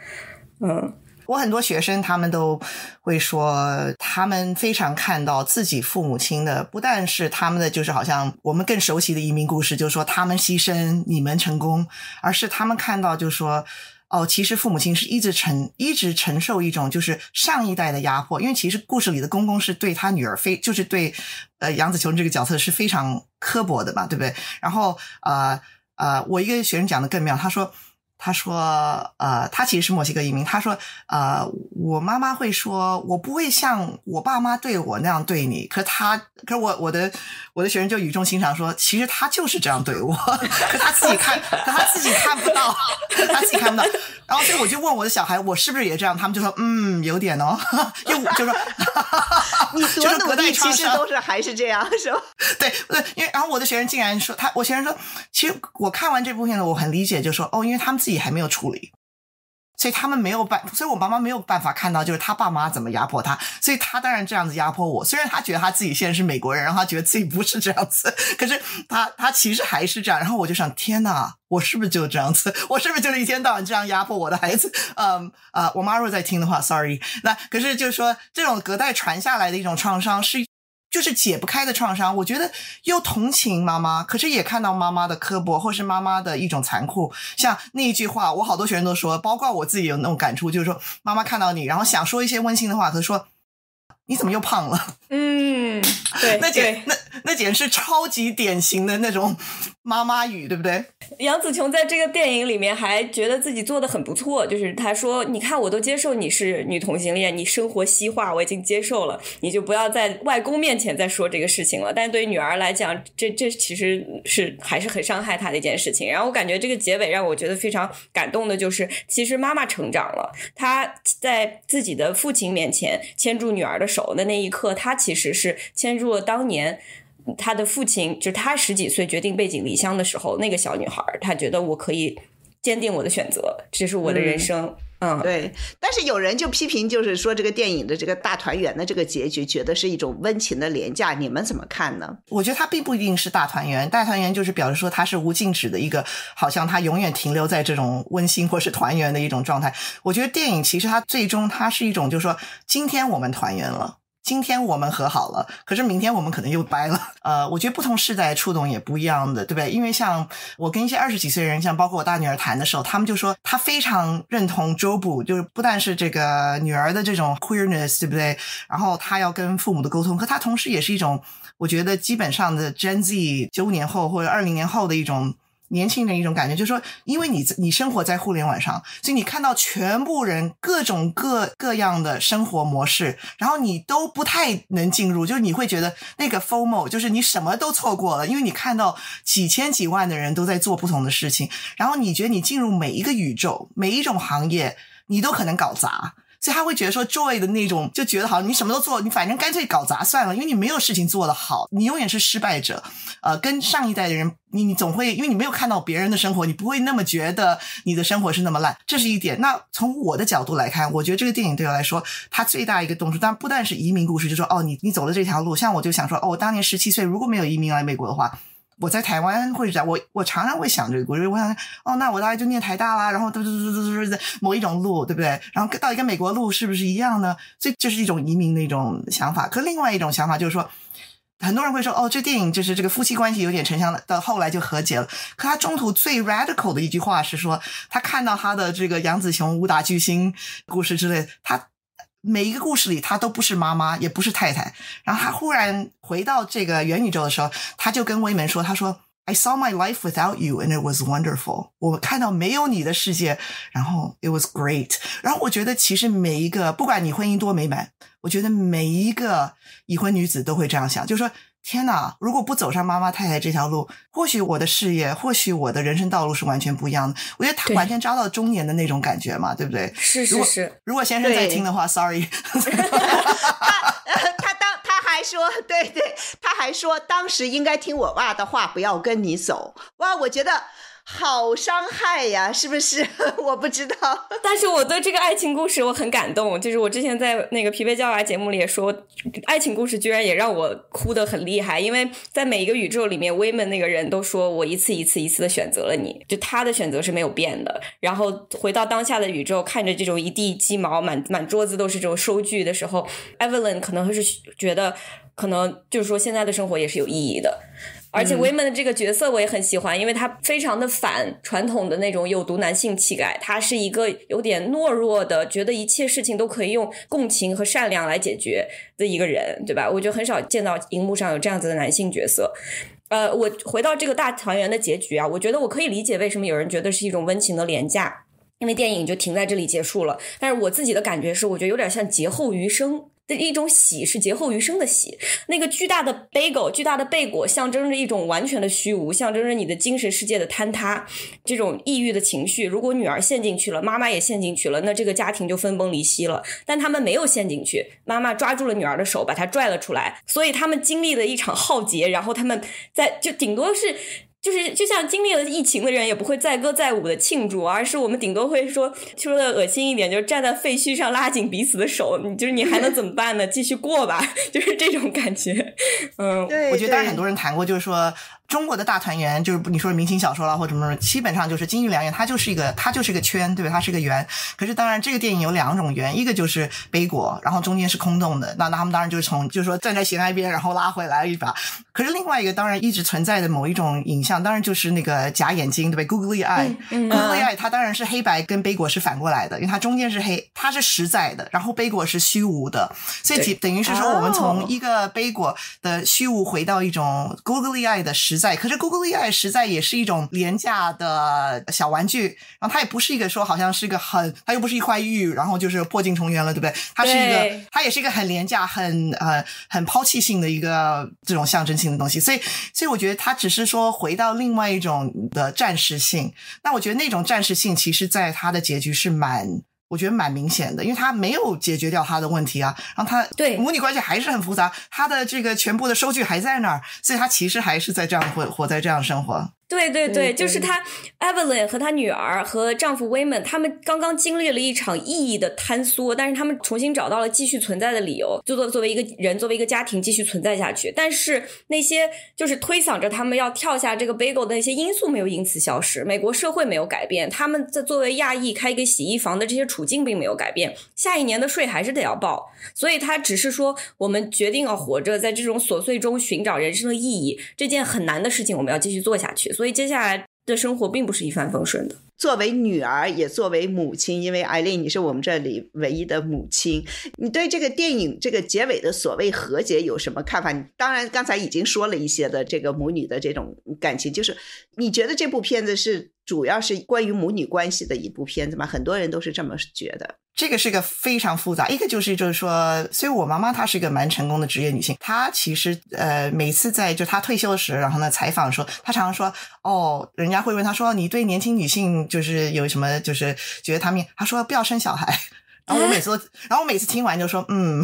嗯，我很多学生他们都会说，他们非常看到自己父母亲的，不但是他们的，就是好像我们更熟悉的移民故事，就是说他们牺牲，你们成功，而是他们看到，就是说。哦，其实父母亲是一直承一直承受一种就是上一代的压迫，因为其实故事里的公公是对他女儿非就是对呃杨子琼这个角色是非常刻薄的嘛，对不对？然后呃呃，我一个学生讲的更妙，他说。他说：“呃，他其实是墨西哥移民。他说：呃，我妈妈会说，我不会像我爸妈对我那样对你。可他，可我我的我的学生就语重心长说，其实他就是这样对我，可他自己看，可他自己看不到，他自己看不到。然后所以我就问我的小孩，我是不是也这样？他们就说，嗯，有点哦，又就说，你多努力，其实都是还是这样，是吧？对对，因为然后我的学生竟然说，他我学生说，其实我看完这部片子，我很理解，就说哦，因为他们自己。”还没有处理，所以他们没有办，所以我妈妈没有办法看到，就是他爸妈怎么压迫他，所以他当然这样子压迫我。虽然他觉得他自己现在是美国人，然后他觉得自己不是这样子，可是他他其实还是这样。然后我就想，天哪，我是不是就这样子？我是不是就是一天到晚这样压迫我的孩子？嗯啊，我妈如果在听的话，sorry。那可是就是说，这种隔代传下来的一种创伤是。就是解不开的创伤，我觉得又同情妈妈，可是也看到妈妈的刻薄，或是妈妈的一种残酷。像那一句话，我好多学生都说，包括我自己有那种感触，就是说妈妈看到你，然后想说一些温馨的话，可是说。你怎么又胖了？嗯，对，那简那那简直是超级典型的那种妈妈语，对不对？杨紫琼在这个电影里面还觉得自己做的很不错，就是她说：“你看，我都接受你是女同性恋，你生活西化，我已经接受了，你就不要在外公面前再说这个事情了。”但是对于女儿来讲，这这其实是还是很伤害她的一件事情。然后我感觉这个结尾让我觉得非常感动的，就是其实妈妈成长了，她在自己的父亲面前牵住女儿的。手的那一刻，他其实是牵住了当年他的父亲，就是他十几岁决定背井离乡的时候，那个小女孩，她觉得我可以坚定我的选择，这是我的人生。嗯，对。但是有人就批评，就是说这个电影的这个大团圆的这个结局，觉得是一种温情的廉价。你们怎么看呢？我觉得它并不一定是大团圆，大团圆就是表示说它是无尽止的一个，好像它永远停留在这种温馨或是团圆的一种状态。我觉得电影其实它最终它是一种，就是说今天我们团圆了。今天我们和好了，可是明天我们可能又掰了。呃，我觉得不同世代触动也不一样的，对不对？因为像我跟一些二十几岁人，像包括我大女儿谈的时候，他们就说他非常认同周部，就是不但是这个女儿的这种 queerness，对不对？然后他要跟父母的沟通，可他同时也是一种，我觉得基本上的 Gen Z 九五年后或者二零年后的一种。年轻人一种感觉，就是说，因为你你生活在互联网上，所以你看到全部人各种各各样的生活模式，然后你都不太能进入，就是你会觉得那个 FOMO，就是你什么都错过了，因为你看到几千几万的人都在做不同的事情，然后你觉得你进入每一个宇宙，每一种行业，你都可能搞砸。所以他会觉得说，Joy 的那种就觉得好，你什么都做，你反正干脆搞砸算了，因为你没有事情做得好，你永远是失败者。呃，跟上一代的人，你你总会因为你没有看到别人的生活，你不会那么觉得你的生活是那么烂，这是一点。那从我的角度来看，我觉得这个电影对我来说，它最大一个动作，当然不但是移民故事，就说哦，你你走了这条路，像我就想说，哦，我当年十七岁如果没有移民来美国的话。我在台湾或者在我我常常会想这个故事，我想哦，那我大概就念台大啦，然后嘟嘟嘟嘟嘟嘟某一种路，对不对？然后到底跟美国路是不是一样呢？所以这是一种移民的一种想法。可另外一种想法就是说，很多人会说哦，这电影就是这个夫妻关系有点沉香了，到后来就和解了。可他中途最 radical 的一句话是说，他看到他的这个杨紫琼武打巨星故事之类，他。每一个故事里，她都不是妈妈，也不是太太。然后她忽然回到这个元宇宙的时候，她就跟威门说：“她说，I saw my life without you, and it was wonderful。我看到没有你的世界，然后 it was great。然后我觉得，其实每一个，不管你婚姻多美满，我觉得每一个已婚女子都会这样想，就是说，天哪！如果不走上妈妈太太这条路，或许我的事业，或许我的人生道路是完全不一样的。我觉得他完全抓到中年的那种感觉嘛，对不对？是是是。如果先生在听的话，sorry。他当他还说，对对，他还说当时应该听我爸的话，不要跟你走。哇，我觉得。好伤害呀，是不是？我不知道，但是我对这个爱情故事我很感动。就是我之前在那个疲惫教娃节目里也说，爱情故事居然也让我哭得很厉害。因为在每一个宇宙里面，威门那个人都说我一次一次一次的选择了你，就他的选择是没有变的。然后回到当下的宇宙，看着这种一地鸡毛满满桌子都是这种收据的时候，Evelyn 可能会是觉得，可能就是说现在的生活也是有意义的。而且 Women 的这个角色我也很喜欢，因为他非常的反传统的那种有毒男性气概，他是一个有点懦弱的，觉得一切事情都可以用共情和善良来解决的一个人，对吧？我觉得很少见到荧幕上有这样子的男性角色。呃，我回到这个大团圆的结局啊，我觉得我可以理解为什么有人觉得是一种温情的廉价，因为电影就停在这里结束了。但是我自己的感觉是，我觉得有点像劫后余生。的一种喜是劫后余生的喜，那个巨大的 bagel，巨大的贝果，象征着一种完全的虚无，象征着你的精神世界的坍塌，这种抑郁的情绪。如果女儿陷进去了，妈妈也陷进去了，那这个家庭就分崩离析了。但他们没有陷进去，妈妈抓住了女儿的手，把她拽了出来，所以他们经历了一场浩劫，然后他们在就顶多是。就是就像经历了疫情的人，也不会载歌载舞的庆祝，而是我们顶多会说说的恶心一点，就是站在废墟上拉紧彼此的手，你就是你还能怎么办呢？继续过吧，就是这种感觉。嗯，我觉得当然很多人谈过，就是说。中国的大团圆就是你说明星小说啦或者什么，基本上就是金玉良缘，它就是一个它就是一个圈，对吧？它是一个圆。可是当然，这个电影有两种圆，一个就是背果，然后中间是空洞的。那那他们当然就是从就是说站在悬崖边，然后拉回来一把。可是另外一个当然一直存在的某一种影像，当然就是那个假眼睛，对吧？Googly eye，Googly eye，它当然是黑白跟背果是反过来的，因为它中间是黑，它是实在的，然后背果是虚无的，所以等于是说我们从一个背果的虚无回到一种 Googly eye 的实。在，可是 Google AI 实在也是一种廉价的小玩具，然后它也不是一个说好像是一个很，它又不是一块玉，然后就是破镜重圆了，对不对？它是一个，它也是一个很廉价、很呃很抛弃性的一个这种象征性的东西，所以，所以我觉得它只是说回到另外一种的暂时性。那我觉得那种暂时性，其实在它的结局是蛮。我觉得蛮明显的，因为他没有解决掉他的问题啊，然后他对母女关系还是很复杂，他的这个全部的收据还在那儿，所以他其实还是在这样活活在这样生活。对对对，就是她，Evelyn 和她女儿和丈夫 Wayman，他们刚刚经历了一场意义的坍缩，但是他们重新找到了继续存在的理由，就作作为一个人，作为一个家庭继续存在下去。但是那些就是推搡着他们要跳下这个 bagel 的那些因素没有因此消失，美国社会没有改变，他们在作为亚裔开一个洗衣房的这些处境并没有改变，下一年的税还是得要报。所以他只是说，我们决定要活着，在这种琐碎中寻找人生的意义，这件很难的事情，我们要继续做下去。所以接下来的生活并不是一帆风顺的。作为女儿，也作为母亲，因为艾丽，你是我们这里唯一的母亲，你对这个电影这个结尾的所谓和解有什么看法？你当然，刚才已经说了一些的这个母女的这种感情，就是你觉得这部片子是主要是关于母女关系的一部片子吗？很多人都是这么觉得。这个是个非常复杂，一个就是就是说，所以我妈妈她是一个蛮成功的职业女性，她其实呃每次在就她退休时，然后呢采访说，她常常说，哦，人家会问她说，你对年轻女性就是有什么就是觉得她们，她说不要生小孩。然后我每次都，然后我每次听完就说，嗯，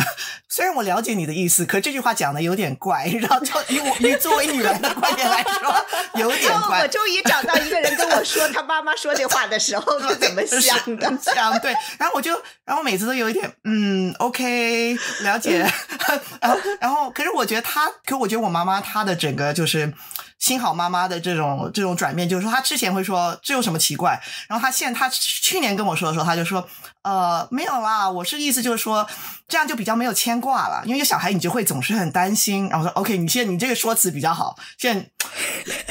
虽然我了解你的意思，可这句话讲的有点怪。然后就以我以作为女人的观点来说，有点怪。我终于找到一个人跟我说他妈妈说这话的时候是怎么 想的。想对，然后我就，然后每次都有一点，嗯，OK，了解。然后，然后，可是我觉得他，可我觉得我妈妈她的整个就是。新好妈妈的这种这种转变，就是说，她之前会说这有什么奇怪，然后她现她去年跟我说的时候，她就说，呃，没有啦，我是意思就是说，这样就比较没有牵挂了，因为有小孩你就会总是很担心。然后说，OK，你现在你这个说辞比较好，现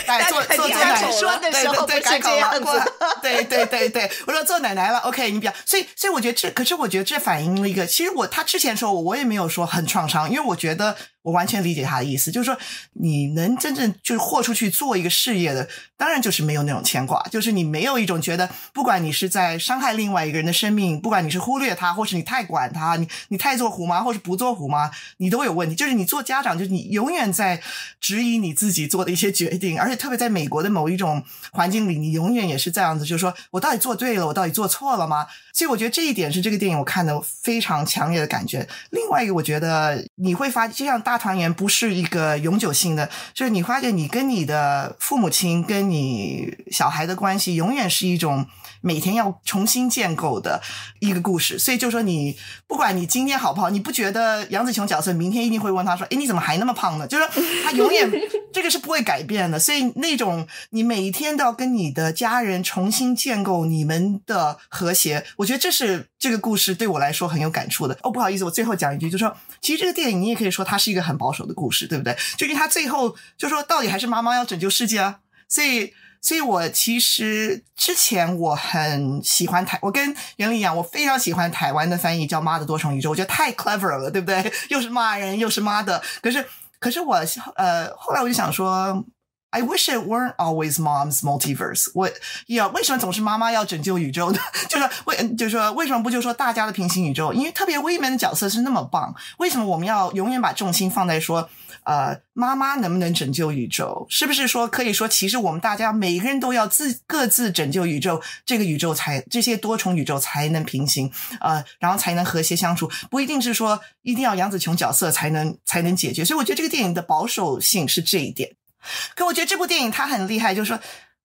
在做做做奶奶说的时候不是这样子，对对对对，我说做奶奶了，OK，你比较，所以所以我觉得这，可是我觉得这反映了一个，其实我他之前说我我也没有说很创伤，因为我觉得。我完全理解他的意思，就是说你能真正就是豁出去做一个事业的，当然就是没有那种牵挂，就是你没有一种觉得，不管你是在伤害另外一个人的生命，不管你是忽略他，或是你太管他，你你太做虎妈，或是不做虎妈，你都有问题。就是你做家长，就是你永远在质疑你自己做的一些决定，而且特别在美国的某一种环境里，你永远也是这样子，就是说我到底做对了，我到底做错了吗？所以我觉得这一点是这个电影我看的非常强烈的感觉。另外一个，我觉得你会发，就像大团圆不是一个永久性的，就是你发现你跟你的父母亲、跟你小孩的关系，永远是一种每天要重新建构的一个故事。所以就说你不管你今天好不好，你不觉得杨紫琼角色明天一定会问他说：“哎，你怎么还那么胖呢？” 就是说他永远这个是不会改变的。所以那种你每一天都要跟你的家人重新建构你们的和谐，我觉得这是这个故事对我来说很有感触的。哦，不好意思，我最后讲一句，就是说，其实这个电影你也可以说它是一个很保守的故事，对不对？就因为它最后就说到底还是妈妈要拯救世界啊。所以，所以我其实之前我很喜欢台，我跟袁丽一样，我非常喜欢台湾的翻译叫《妈的多重宇宙》，我觉得太 clever 了，对不对？又是骂人，又是妈的。可是，可是我呃，后来我就想说。I wish it weren't always mom's multiverse。我呀，为什么总是妈妈要拯救宇宙呢？就是为，就是说，为什么不就说大家的平行宇宙？因为特别 women 的角色是那么棒，为什么我们要永远把重心放在说，呃，妈妈能不能拯救宇宙？是不是说可以说，其实我们大家每个人都要自各自拯救宇宙，这个宇宙才这些多重宇宙才能平行，呃，然后才能和谐相处。不一定是说一定要杨紫琼角色才能才能解决。所以我觉得这个电影的保守性是这一点。可我觉得这部电影它很厉害，就是说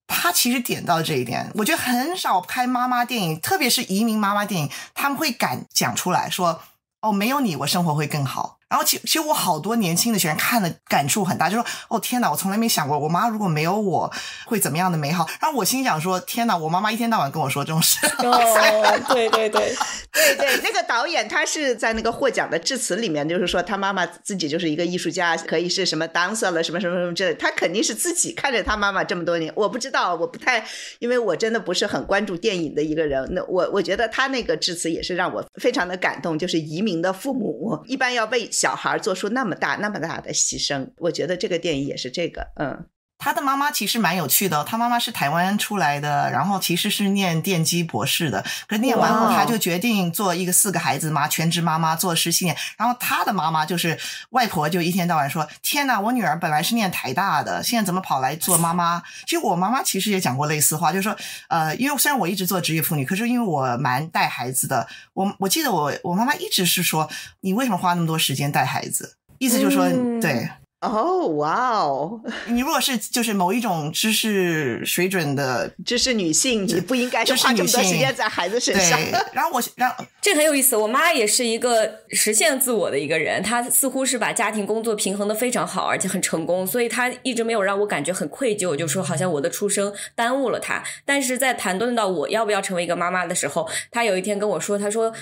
它其实点到这一点。我觉得很少拍妈妈电影，特别是移民妈妈电影，他们会敢讲出来说：“哦，没有你，我生活会更好。”然后其其实我好多年轻的学员看了感触很大，就说哦天哪，我从来没想过我妈如果没有我会怎么样的美好。然后我心想说天哪，我妈妈一天到晚跟我说这种事。哦，对对对对对，那个导演他是在那个获奖的致辞里面，就是说他妈妈自己就是一个艺术家，可以是什么 dancer 了，什么什么什么之类。他肯定是自己看着他妈妈这么多年，我不知道，我不太，因为我真的不是很关注电影的一个人。那我我觉得他那个致辞也是让我非常的感动，就是移民的父母一般要为。小孩做出那么大、那么大的牺牲，我觉得这个电影也是这个，嗯。他的妈妈其实蛮有趣的，他妈妈是台湾出来的，然后其实是念电机博士的。可是念完后，他就决定做一个四个孩子妈，全职妈妈做十七年。然后他的妈妈就是外婆，就一天到晚说：“天哪，我女儿本来是念台大的，现在怎么跑来做妈妈？”其实我妈妈其实也讲过类似话，就是说，呃，因为虽然我一直做职业妇女，可是因为我蛮带孩子的，我我记得我我妈妈一直是说：“你为什么花那么多时间带孩子？”意思就是说，对。哦，哇哦！你如果是就是某一种知识水准的知识女性，你不应该花这么多时间在孩子身上。然后我，然后这很有意思。我妈也是一个实现自我的一个人，她似乎是把家庭工作平衡的非常好，而且很成功，所以她一直没有让我感觉很愧疚，就说好像我的出生耽误了她。但是在谈论到我要不要成为一个妈妈的时候，她有一天跟我说，她说。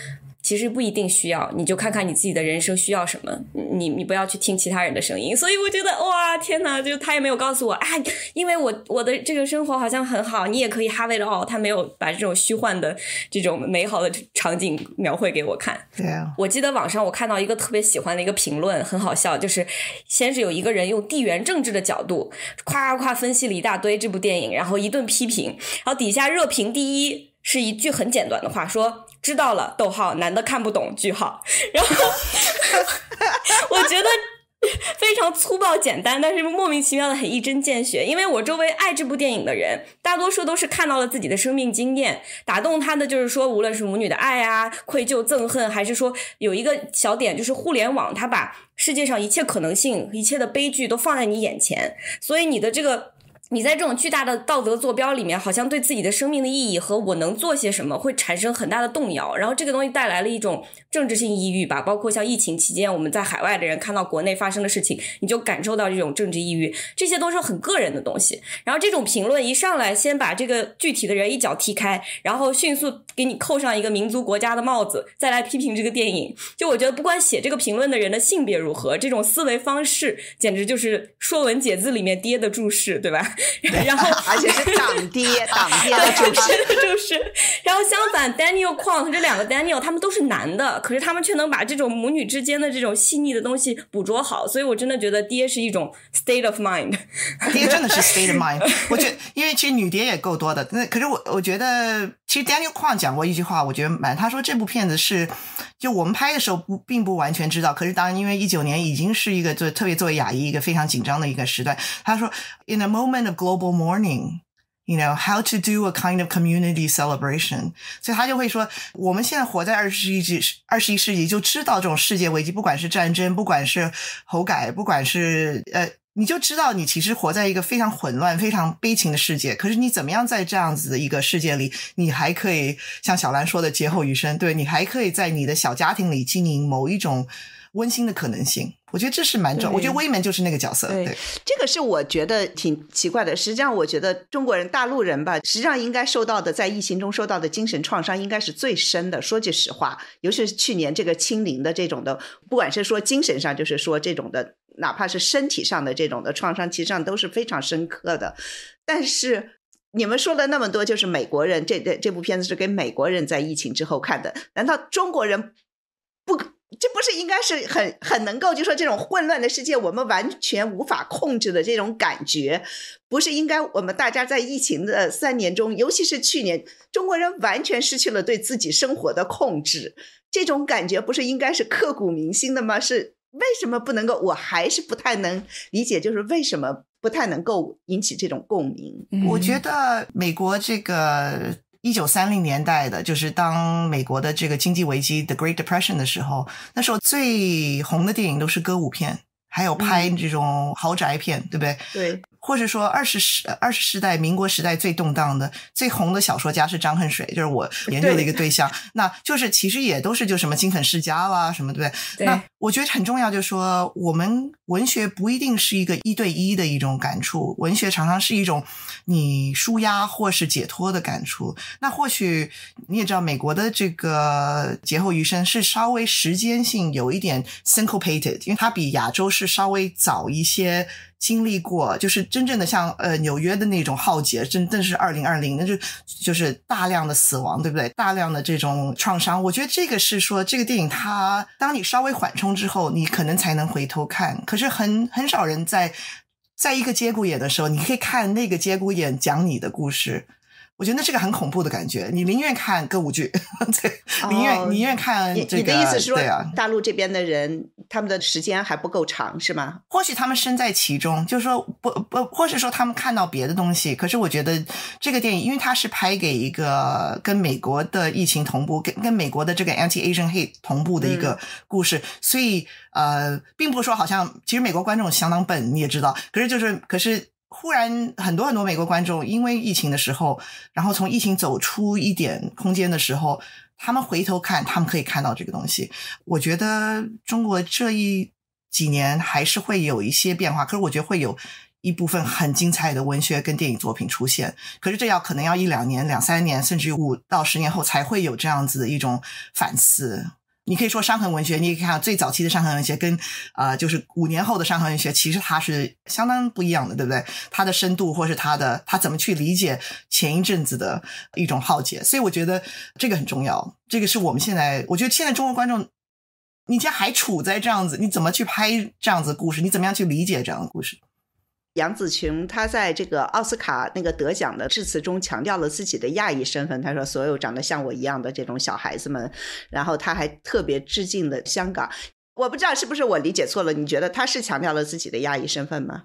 其实不一定需要，你就看看你自己的人生需要什么，你你不要去听其他人的声音。所以我觉得哇，天哪，就他也没有告诉我，啊，因为我我的这个生活好像很好，你也可以 have it all。他没有把这种虚幻的这种美好的场景描绘给我看。对啊，我记得网上我看到一个特别喜欢的一个评论，很好笑，就是先是有一个人用地缘政治的角度夸夸分析了一大堆这部电影，然后一顿批评，然后底下热评第一是一句很简短的话说。知道了，逗号，男的看不懂，句号。然后我觉得非常粗暴简单，但是莫名其妙的很一针见血。因为我周围爱这部电影的人，大多数都是看到了自己的生命经验，打动他的就是说，无论是母女的爱啊、愧疚、憎恨，还是说有一个小点，就是互联网，它把世界上一切可能性、一切的悲剧都放在你眼前，所以你的这个。你在这种巨大的道德坐标里面，好像对自己的生命的意义和我能做些什么会产生很大的动摇，然后这个东西带来了一种政治性抑郁吧。包括像疫情期间，我们在海外的人看到国内发生的事情，你就感受到这种政治抑郁，这些都是很个人的东西。然后这种评论一上来，先把这个具体的人一脚踢开，然后迅速给你扣上一个民族国家的帽子，再来批评这个电影。就我觉得，不管写这个评论的人的性别如何，这种思维方式简直就是《说文解字》里面爹的注释，对吧？然后 而且是党 爹党爹的主持，就是。然后相反，Daniel Kwong 这两个 Daniel 他们都是男的，可是他们却能把这种母女之间的这种细腻的东西捕捉好，所以我真的觉得爹是一种 state of mind。爹真的是 state of mind。我觉得，因为其实女爹也够多的，那可是我我觉得，其实 Daniel Kwong 讲过一句话，我觉得蛮，他说这部片子是就我们拍的时候不并不完全知道，可是当然因为一九年已经是一个就特别作为亚裔一个非常紧张的一个时段，他说 In a moment global mourning。You know how to do a kind of community celebration，所以他就会说，我们现在活在二十一世纪，二十一世纪就知道这种世界危机，不管是战争，不管是猴改，不管是呃，你就知道你其实活在一个非常混乱、非常悲情的世界。可是你怎么样在这样子的一个世界里，你还可以像小兰说的劫后余生，对你还可以在你的小家庭里经营某一种。温馨的可能性，我觉得这是蛮重。我觉得威门就是那个角色。对，这个是我觉得挺奇怪的。实际上，我觉得中国人、大陆人吧，实际上应该受到的在疫情中受到的精神创伤应该是最深的。说句实话，尤其是去年这个清零的这种的，不管是说精神上，就是说这种的，哪怕是身体上的这种的创伤，其实上都是非常深刻的。但是你们说了那么多，就是美国人这这这部片子是给美国人在疫情之后看的，难道中国人不？这不是应该是很很能够就说这种混乱的世界，我们完全无法控制的这种感觉，不是应该我们大家在疫情的三年中，尤其是去年，中国人完全失去了对自己生活的控制，这种感觉不是应该是刻骨铭心的吗？是为什么不能够？我还是不太能理解，就是为什么不太能够引起这种共鸣？我觉得美国这个。一九三零年代的，就是当美国的这个经济危机 （The Great Depression） 的时候，那时候最红的电影都是歌舞片，还有拍这种豪宅片，对不对？对。或者说二十世二十世代民国时代最动荡的最红的小说家是张恨水，就是我研究的一个对象。那就是其实也都是就什么金粉世家啦什么，对不对？那我觉得很重要，就是说我们文学不一定是一个一对一的一种感触，文学常常是一种你舒压或是解脱的感触。那或许你也知道，美国的这个劫后余生是稍微时间性有一点 syncopated，因为它比亚洲是稍微早一些。经历过，就是真正的像呃纽约的那种浩劫，真正是二零二零，那就就是大量的死亡，对不对？大量的这种创伤，我觉得这个是说这个电影它，当你稍微缓冲之后，你可能才能回头看。可是很很少人在在一个节骨眼的时候，你可以看那个节骨眼讲你的故事。我觉得那是个很恐怖的感觉。你宁愿看歌舞剧，对，宁愿宁愿看这个。你的意思是说，啊，大陆这边的人他们的时间还不够长，是吗？或许他们身在其中，就是说不不，或是说他们看到别的东西。可是我觉得这个电影，因为它是拍给一个跟美国的疫情同步，跟跟美国的这个 anti Asian hate 同步的一个故事，所以呃，并不是说好像其实美国观众相当笨，你也知道。可是就是可是。忽然，很多很多美国观众因为疫情的时候，然后从疫情走出一点空间的时候，他们回头看，他们可以看到这个东西。我觉得中国这一几年还是会有一些变化，可是我觉得会有一部分很精彩的文学跟电影作品出现。可是这要可能要一两年、两三年，甚至五到十年后才会有这样子的一种反思。你可以说伤痕文学，你可以看最早期的伤痕文学，跟啊，就是五年后的伤痕文学，其实它是相当不一样的，对不对？它的深度，或是它的它怎么去理解前一阵子的一种浩劫，所以我觉得这个很重要。这个是我们现在，我觉得现在中国观众，你现在还处在这样子，你怎么去拍这样子的故事？你怎么样去理解这样的故事？杨紫琼她在这个奥斯卡那个得奖的致辞中强调了自己的亚裔身份。她说：“所有长得像我一样的这种小孩子们。”然后她还特别致敬了香港。我不知道是不是我理解错了？你觉得她是强调了自己的亚裔身份吗？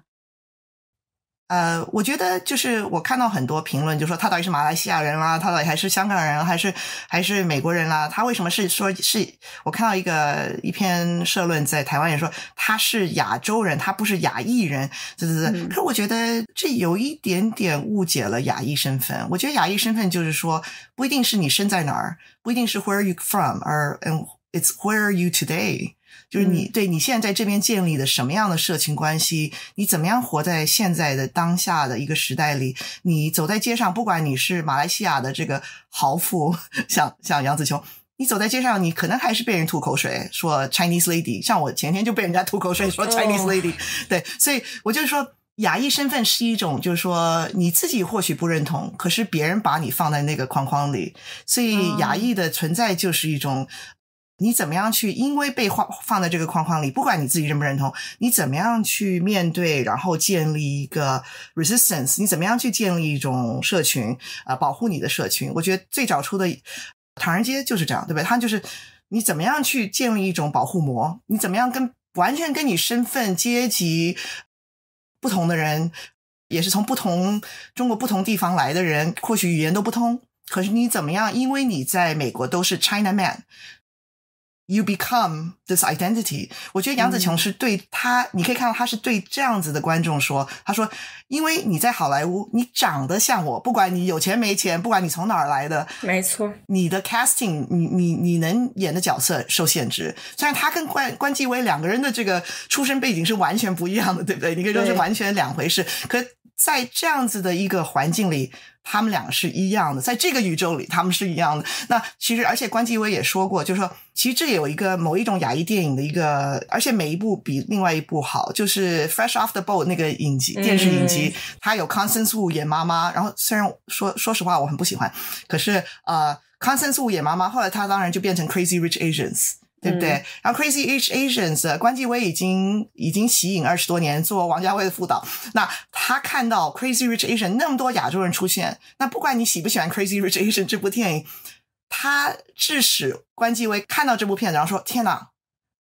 呃，我觉得就是我看到很多评论，就说他到底是马来西亚人啦，他到底还是香港人，还是还是美国人啦？他为什么是说是？我看到一个一篇社论在台湾也说他是亚洲人，他不是亚裔人，对对对。可是我觉得这有一点点误解了亚裔身份。我觉得亚裔身份就是说不一定是你生在哪儿，不一定是 Where you from，而 and it's Where are you today。就是你对你现在在这边建立的什么样的社情关系？你怎么样活在现在的当下的一个时代里？你走在街上，不管你是马来西亚的这个豪富，像像杨紫琼，你走在街上，你可能还是被人吐口水说 Chinese lady。像我前天就被人家吐口水说 Chinese lady。对，所以我就是说，亚裔身份是一种，就是说你自己或许不认同，可是别人把你放在那个框框里，所以亚裔的存在就是一种。你怎么样去？因为被放放在这个框框里，不管你自己认不认同，你怎么样去面对，然后建立一个 resistance？你怎么样去建立一种社群啊，保护你的社群？我觉得最早出的唐人街就是这样，对不对？他就是你怎么样去建立一种保护膜？你怎么样跟完全跟你身份阶级不同的人，也是从不同中国不同地方来的人，或许语言都不通，可是你怎么样？因为你在美国都是 China man。You become this identity。我觉得杨紫琼是对他，你可以看到他是对这样子的观众说：“他说，因为你在好莱坞，你长得像我，不管你有钱没钱，不管你从哪儿来的，没错，你的 casting，你你你能演的角色受限制。虽然他跟关关继威两个人的这个出身背景是完全不一样的，对不对？你可以说是完全两回事。可在这样子的一个环境里。”他们两个是一样的，在这个宇宙里，他们是一样的。那其实，而且关继威也说过，就是说，其实这也有一个某一种亚裔电影的一个，而且每一部比另外一部好。就是《Fresh Off the Boat》那个影集，电视影集，它有 Constance Wu 演妈妈。然后虽然说说实话我很不喜欢，可是呃，Constance Wu 演妈妈，后来她当然就变成 Crazy Rich Asians。对不对？然后 Crazy Rich Asians，关继威已经已经息影二十多年，做王家卫的副导。那他看到 Crazy Rich Asian 那么多亚洲人出现，那不管你喜不喜欢 Crazy Rich Asian 这部电影，他致使关继威看到这部片子，然后说：“天哪，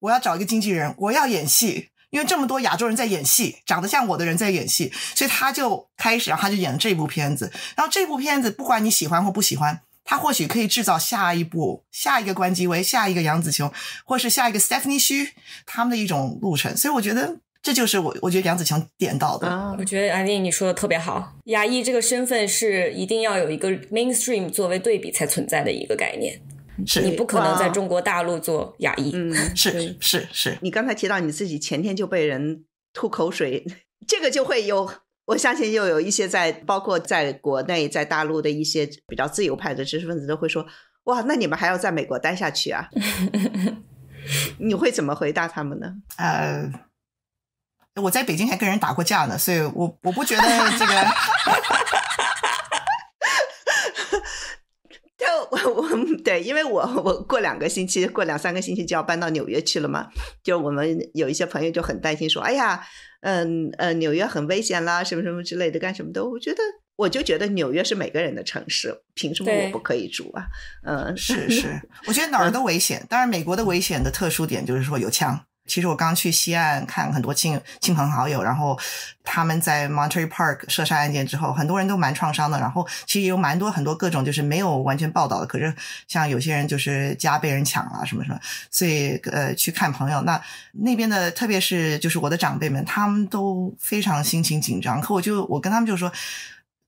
我要找一个经纪人，我要演戏，因为这么多亚洲人在演戏，长得像我的人在演戏，所以他就开始，然后他就演了这部片子。然后这部片子，不管你喜欢或不喜欢。”他或许可以制造下一步、下一个关机为下一个杨紫琼，或是下一个 Stephanie Xu 他们的一种路程。所以我觉得这就是我，我觉得杨子琼点到的。我觉得安妮你说的特别好，亚裔这个身份是一定要有一个 mainstream 作为对比才存在的一个概念。是你不可能在中国大陆做亚裔。嗯，是是是。你刚才提到你自己前天就被人吐口水，这个就会有。我相信又有一些在，包括在国内，在大陆的一些比较自由派的知识分子都会说：“哇，那你们还要在美国待下去啊？” 你会怎么回答他们呢？呃，我在北京还跟人打过架呢，所以我我不觉得这个。就我我 对，因为我我过两个星期，过两三个星期就要搬到纽约去了嘛。就我们有一些朋友就很担心说：“哎呀。”嗯呃，纽约很危险啦，什么什么之类的，干什么的？我觉得，我就觉得纽约是每个人的城市，凭什么我不可以住啊？嗯，是是，我觉得哪儿都危险。当然，美国的危险的特殊点就是说有枪。其实我刚去西岸看很多亲亲朋好友，然后他们在 Monterey Park 射杀案件之后，很多人都蛮创伤的。然后其实也有蛮多很多各种就是没有完全报道的，可是像有些人就是家被人抢了什么什么，所以呃去看朋友，那那边的特别是就是我的长辈们，他们都非常心情紧张。可我就我跟他们就说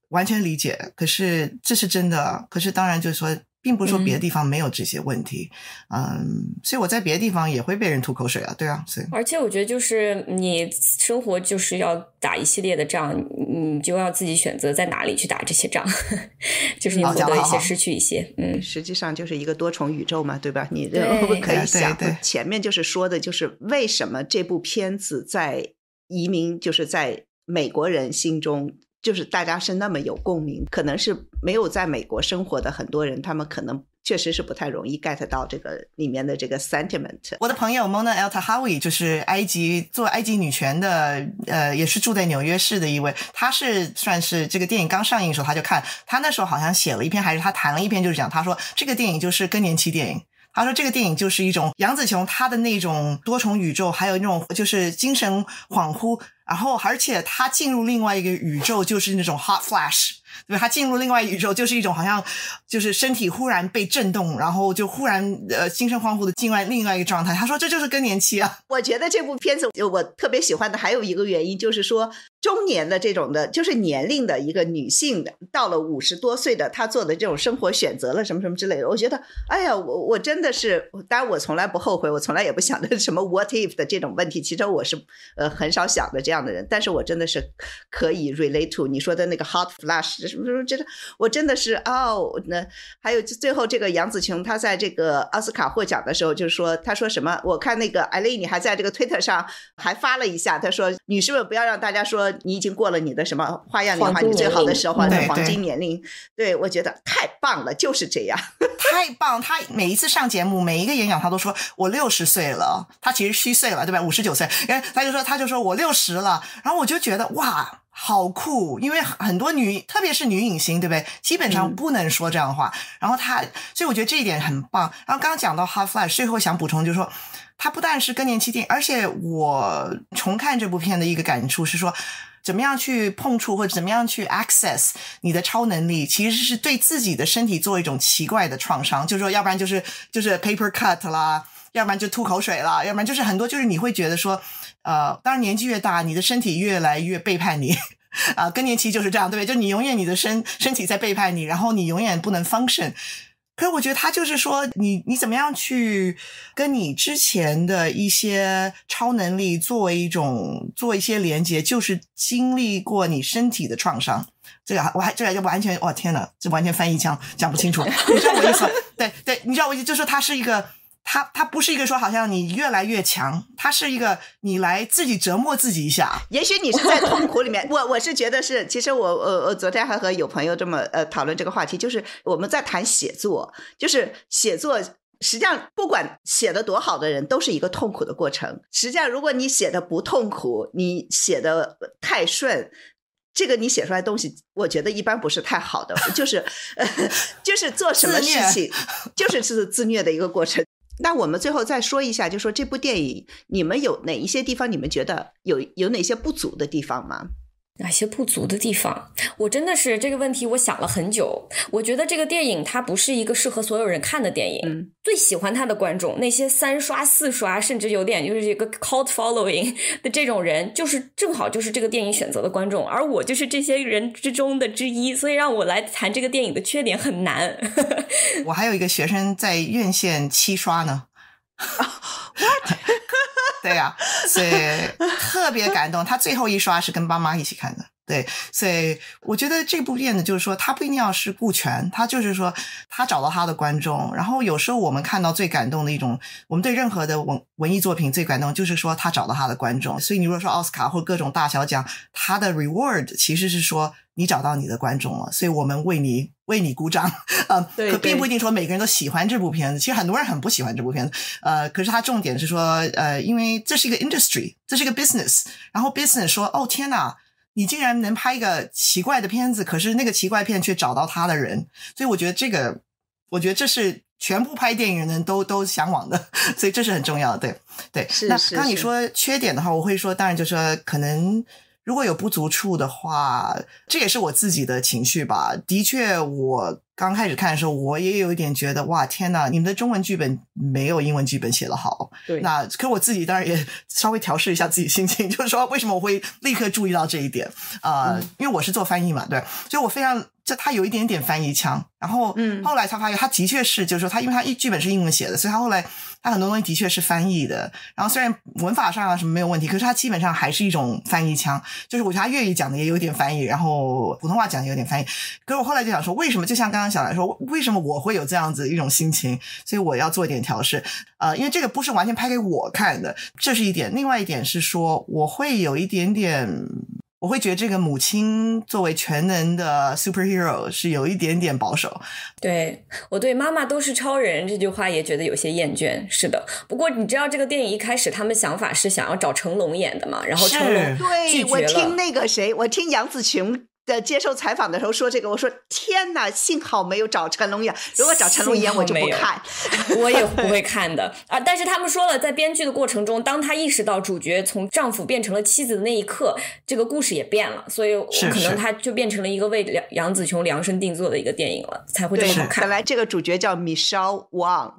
完全理解，可是这是真的。可是当然就是说。并不是说别的地方没有这些问题，嗯，所以我在别的地方也会被人吐口水啊，对啊，所以而且我觉得就是你生活就是要打一系列的仗，你就要自己选择在哪里去打这些仗，就是你获得一些，失去一些，嗯，实际上就是一个多重宇宙嘛，对吧？你 可以想，前面就是说的就是为什么这部片子在移民，就是在美国人心中。就是大家是那么有共鸣，可能是没有在美国生活的很多人，他们可能确实是不太容易 get 到这个里面的这个 sentiment。我的朋友 Mona El Tahawi 就是埃及做埃及女权的，呃，也是住在纽约市的一位。他是算是这个电影刚上映的时候他就看，他那时候好像写了一篇，还是他谈了一篇，就是讲他说这个电影就是更年期电影。他说这个电影就是一种杨紫琼她的那种多重宇宙，还有那种就是精神恍惚。然后，而且他进入另外一个宇宙，就是那种 hot flash。对，他进入另外宇宙，就是一种好像就是身体忽然被震动，然后就忽然呃精神恍惚的进外另外一个状态。他说这就是更年期啊。我觉得这部片子我特别喜欢的还有一个原因，就是说中年的这种的，就是年龄的一个女性的，到了五十多岁的她做的这种生活选择了什么什么之类的。我觉得，哎呀，我我真的是，当然我从来不后悔，我从来也不想着什么 what if 的这种问题。其实我是呃很少想的这样的人，但是我真的是可以 relate to 你说的那个 hot flash。什么什么，觉得我真的是哦，那还有最后这个杨紫琼，她在这个奥斯卡获奖的时候，就说她说什么？我看那个艾丽，你还在这个推特上还发了一下，她说女士们不要让大家说你已经过了你的什么花样年华，你最好的时候黄金年龄。对我觉得太棒了，就是这样，太棒！她每一次上节目，每一个演讲，她都说我六十岁了，她其实虚岁了，对吧？五十九岁，哎，她就说她就说我六十了，然后我就觉得哇。好酷，因为很多女，特别是女影星，对不对？基本上不能说这样的话。然后她，所以我觉得这一点很棒。然后刚刚讲到《Half Life》，最后想补充就是说，它不但是更年期电影，而且我重看这部片的一个感触是说，怎么样去碰触或者怎么样去 access 你的超能力，其实是对自己的身体做一种奇怪的创伤。就是说，要不然就是就是 paper cut 啦，要不然就吐口水啦，要不然就是很多就是你会觉得说。呃，当然年纪越大，你的身体越来越背叛你，啊，更年期就是这样，对不对？就你永远你的身身体在背叛你，然后你永远不能 function。可是我觉得他就是说，你你怎么样去跟你之前的一些超能力作为一种做一些连接，就是经历过你身体的创伤。这个我还这个就完全，哇天呐，这完全翻译腔讲不清楚，你知道我意思？对对，你知道我意思，就是说它是一个。它它不是一个说好像你越来越强，它是一个你来自己折磨自己一下。也许你是在痛苦里面，我我是觉得是，其实我我我昨天还和有朋友这么呃讨论这个话题，就是我们在谈写作，就是写作实际上不管写的多好的人，都是一个痛苦的过程。实际上，如果你写的不痛苦，你写的太顺，这个你写出来东西，我觉得一般不是太好的，就是呃 就是做什么事情，就是是自虐的一个过程。那我们最后再说一下，就说这部电影，你们有哪一些地方，你们觉得有有哪些不足的地方吗？哪些不足的地方？我真的是这个问题，我想了很久。我觉得这个电影它不是一个适合所有人看的电影。嗯，最喜欢它的观众，那些三刷四刷，甚至有点就是一个 cult following 的这种人，就是正好就是这个电影选择的观众，而我就是这些人之中的之一，所以让我来谈这个电影的缺点很难。我还有一个学生在院线七刷呢。对呀，所以特别感动。他最后一刷是跟爸妈一起看的。对，所以我觉得这部片子就是说，他不一定要是顾全，他就是说他找到他的观众。然后有时候我们看到最感动的一种，我们对任何的文文艺作品最感动，就是说他找到他的观众。所以你如果说奥斯卡或各种大小奖，他的 reward 其实是说你找到你的观众了，所以我们为你为你鼓掌啊。可并不一定说每个人都喜欢这部片子，其实很多人很不喜欢这部片子。呃，可是他重点是说，呃，因为这是一个 industry，这是一个 business，然后 business 说，哦天哪。你竟然能拍一个奇怪的片子，可是那个奇怪片却找到他的人，所以我觉得这个，我觉得这是全部拍电影人都都向往的，所以这是很重要的，对对。那刚你说缺点的话，我会说，当然就是说可能。如果有不足处的话，这也是我自己的情绪吧。的确，我刚开始看的时候，我也有一点觉得，哇，天呐，你们的中文剧本没有英文剧本写的好。对。那可我自己当然也 稍微调试一下自己心情，就是说，为什么我会立刻注意到这一点啊？因为我是做翻译嘛，对，所以我非常。这他有一点点翻译腔，然后嗯后来才发现他的确是，就是说他因为他一剧本是英文写的，所以他后来他很多东西的确是翻译的。然后虽然文法上啊什么没有问题，可是他基本上还是一种翻译腔，就是我觉得他粤语讲的也有点翻译，然后普通话讲的有点翻译。可是我后来就想说，为什么就像刚刚小兰说，为什么我会有这样子一种心情？所以我要做一点调试。呃，因为这个不是完全拍给我看的，这是一点。另外一点是说，我会有一点点。我会觉得这个母亲作为全能的 superhero 是有一点点保守。对我对“妈妈都是超人”这句话也觉得有些厌倦。是的，不过你知道这个电影一开始他们想法是想要找成龙演的嘛？然后成龙对我听那个谁，我听杨紫琼。的接受采访的时候说这个，我说天哪，幸好没有找成龙演，如果找成龙演我就不看，我也不会 看的啊。但是他们说了，在编剧的过程中，当他意识到主角从丈夫变成了妻子的那一刻，这个故事也变了，所以可能他就变成了一个为杨杨紫琼量身定做的一个电影了，才会这么好看。本来这个主角叫 Michelle Wang。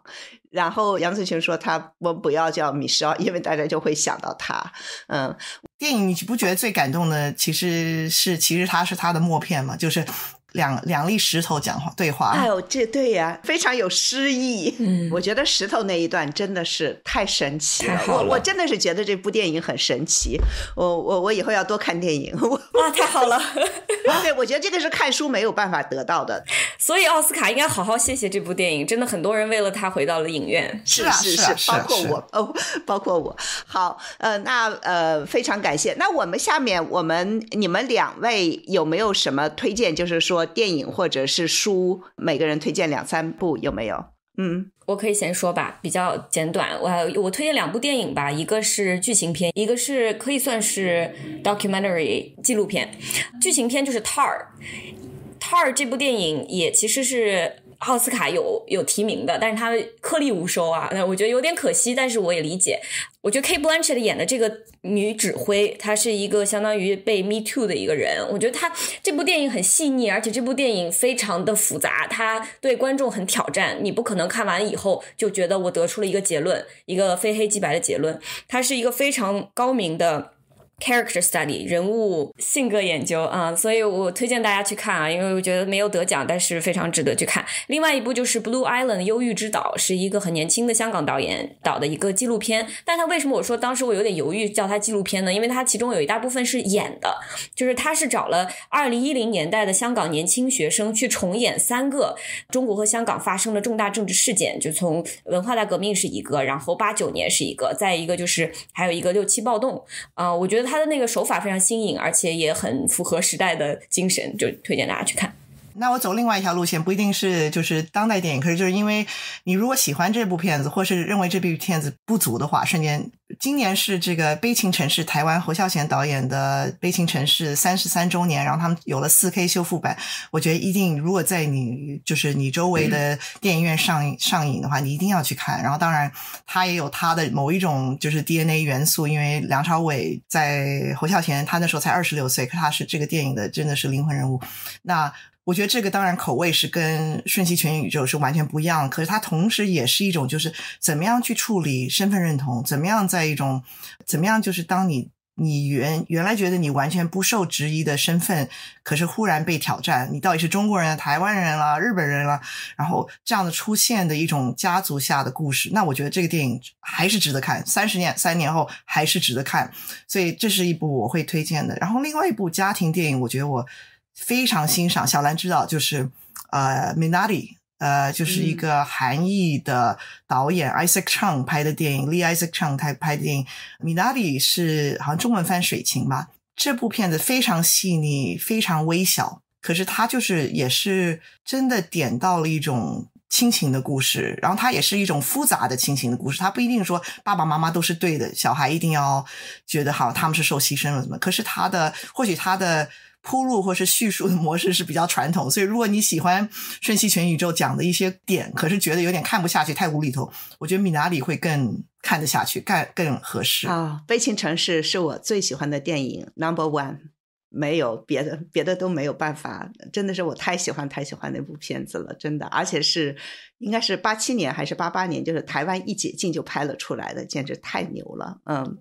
然后杨紫琼说：“他我不要叫米烧，因为大家就会想到他。”嗯，电影你不觉得最感动的其实是其实他是他的默片嘛？就是两两粒石头讲话对话。哎呦，这对呀，非常有诗意。嗯，我觉得石头那一段真的是太神奇了。我我真的是觉得这部电影很神奇。我我我以后要多看电影。哇，太好了！对，我觉得这个是看书没有办法得到的。所以奥斯卡应该好好谢谢这部电影，真的很多人为了他回到了影院。是是是，包括我 哦，包括我。好，呃，那呃，非常感谢。那我们下面，我们你们两位有没有什么推荐？就是说电影或者是书，每个人推荐两三部，有没有？嗯，我可以先说吧，比较简短。我我推荐两部电影吧，一个是剧情片，一个是可以算是 documentary 纪录片。剧情片就是《Tar》，《Tar》这部电影也其实是。奥斯卡有有提名的，但是他颗粒无收啊，那我觉得有点可惜，但是我也理解。我觉得 K Blanchett 演的这个女指挥，她是一个相当于被 Me Too 的一个人。我觉得她这部电影很细腻，而且这部电影非常的复杂，她对观众很挑战。你不可能看完以后就觉得我得出了一个结论，一个非黑即白的结论。它是一个非常高明的。Character study 人物性格研究啊，所以我推荐大家去看啊，因为我觉得没有得奖，但是非常值得去看。另外一部就是《Blue Island》忧郁之岛，是一个很年轻的香港导演导的一个纪录片。但他为什么我说当时我有点犹豫叫它纪录片呢？因为它其中有一大部分是演的，就是他是找了二零一零年代的香港年轻学生去重演三个中国和香港发生的重大政治事件，就从文化大革命是一个，然后八九年是一个，再一个就是还有一个六七暴动啊，我觉得。他的那个手法非常新颖，而且也很符合时代的精神，就推荐大家去看。那我走另外一条路线，不一定是就是当代电影，可是就是因为你如果喜欢这部片子，或是认为这部片子不足的话，瞬间今年是这个《悲情城市》台湾侯孝贤导演的《悲情城市》三十三周年，然后他们有了四 K 修复版，我觉得一定如果在你就是你周围的电影院上上映的话，你一定要去看。然后当然它也有它的某一种就是 DNA 元素，因为梁朝伟在侯孝贤他那时候才二十六岁，可他是这个电影的真的是灵魂人物。那我觉得这个当然口味是跟《瞬息全宇宙》是完全不一样，可是它同时也是一种，就是怎么样去处理身份认同，怎么样在一种怎么样，就是当你你原原来觉得你完全不受质疑的身份，可是忽然被挑战，你到底是中国人、台湾人啦、日本人啦，然后这样的出现的一种家族下的故事，那我觉得这个电影还是值得看，三十年三年后还是值得看，所以这是一部我会推荐的。然后另外一部家庭电影，我觉得我。非常欣赏小兰知道，就是呃，Minari，呃，就是一个韩裔的导演 Isaac Chung 拍的电影，Lee Isaac Chung 他拍的电影，Minari 是好像中文翻水情吧。这部片子非常细腻，非常微小，可是它就是也是真的点到了一种亲情的故事，然后它也是一种复杂的亲情的故事。它不一定说爸爸妈妈都是对的，小孩一定要觉得好，他们是受牺牲了怎么？可是他的或许他的。铺路或是叙述的模式是比较传统，所以如果你喜欢《瞬息全宇宙》讲的一些点，可是觉得有点看不下去，太无厘头，我觉得米哪里会更看得下去，更更合适啊。《悲情城市》是我最喜欢的电影，Number One。没有别的，别的都没有办法，真的是我太喜欢太喜欢那部片子了，真的，而且是应该是八七年还是八八年，就是台湾一解禁就拍了出来的，简直太牛了，嗯。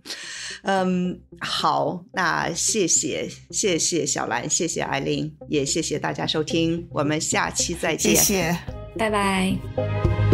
嗯，好，那谢谢谢谢小兰，谢谢艾琳，也谢谢大家收听，我们下期再见，谢谢，拜拜。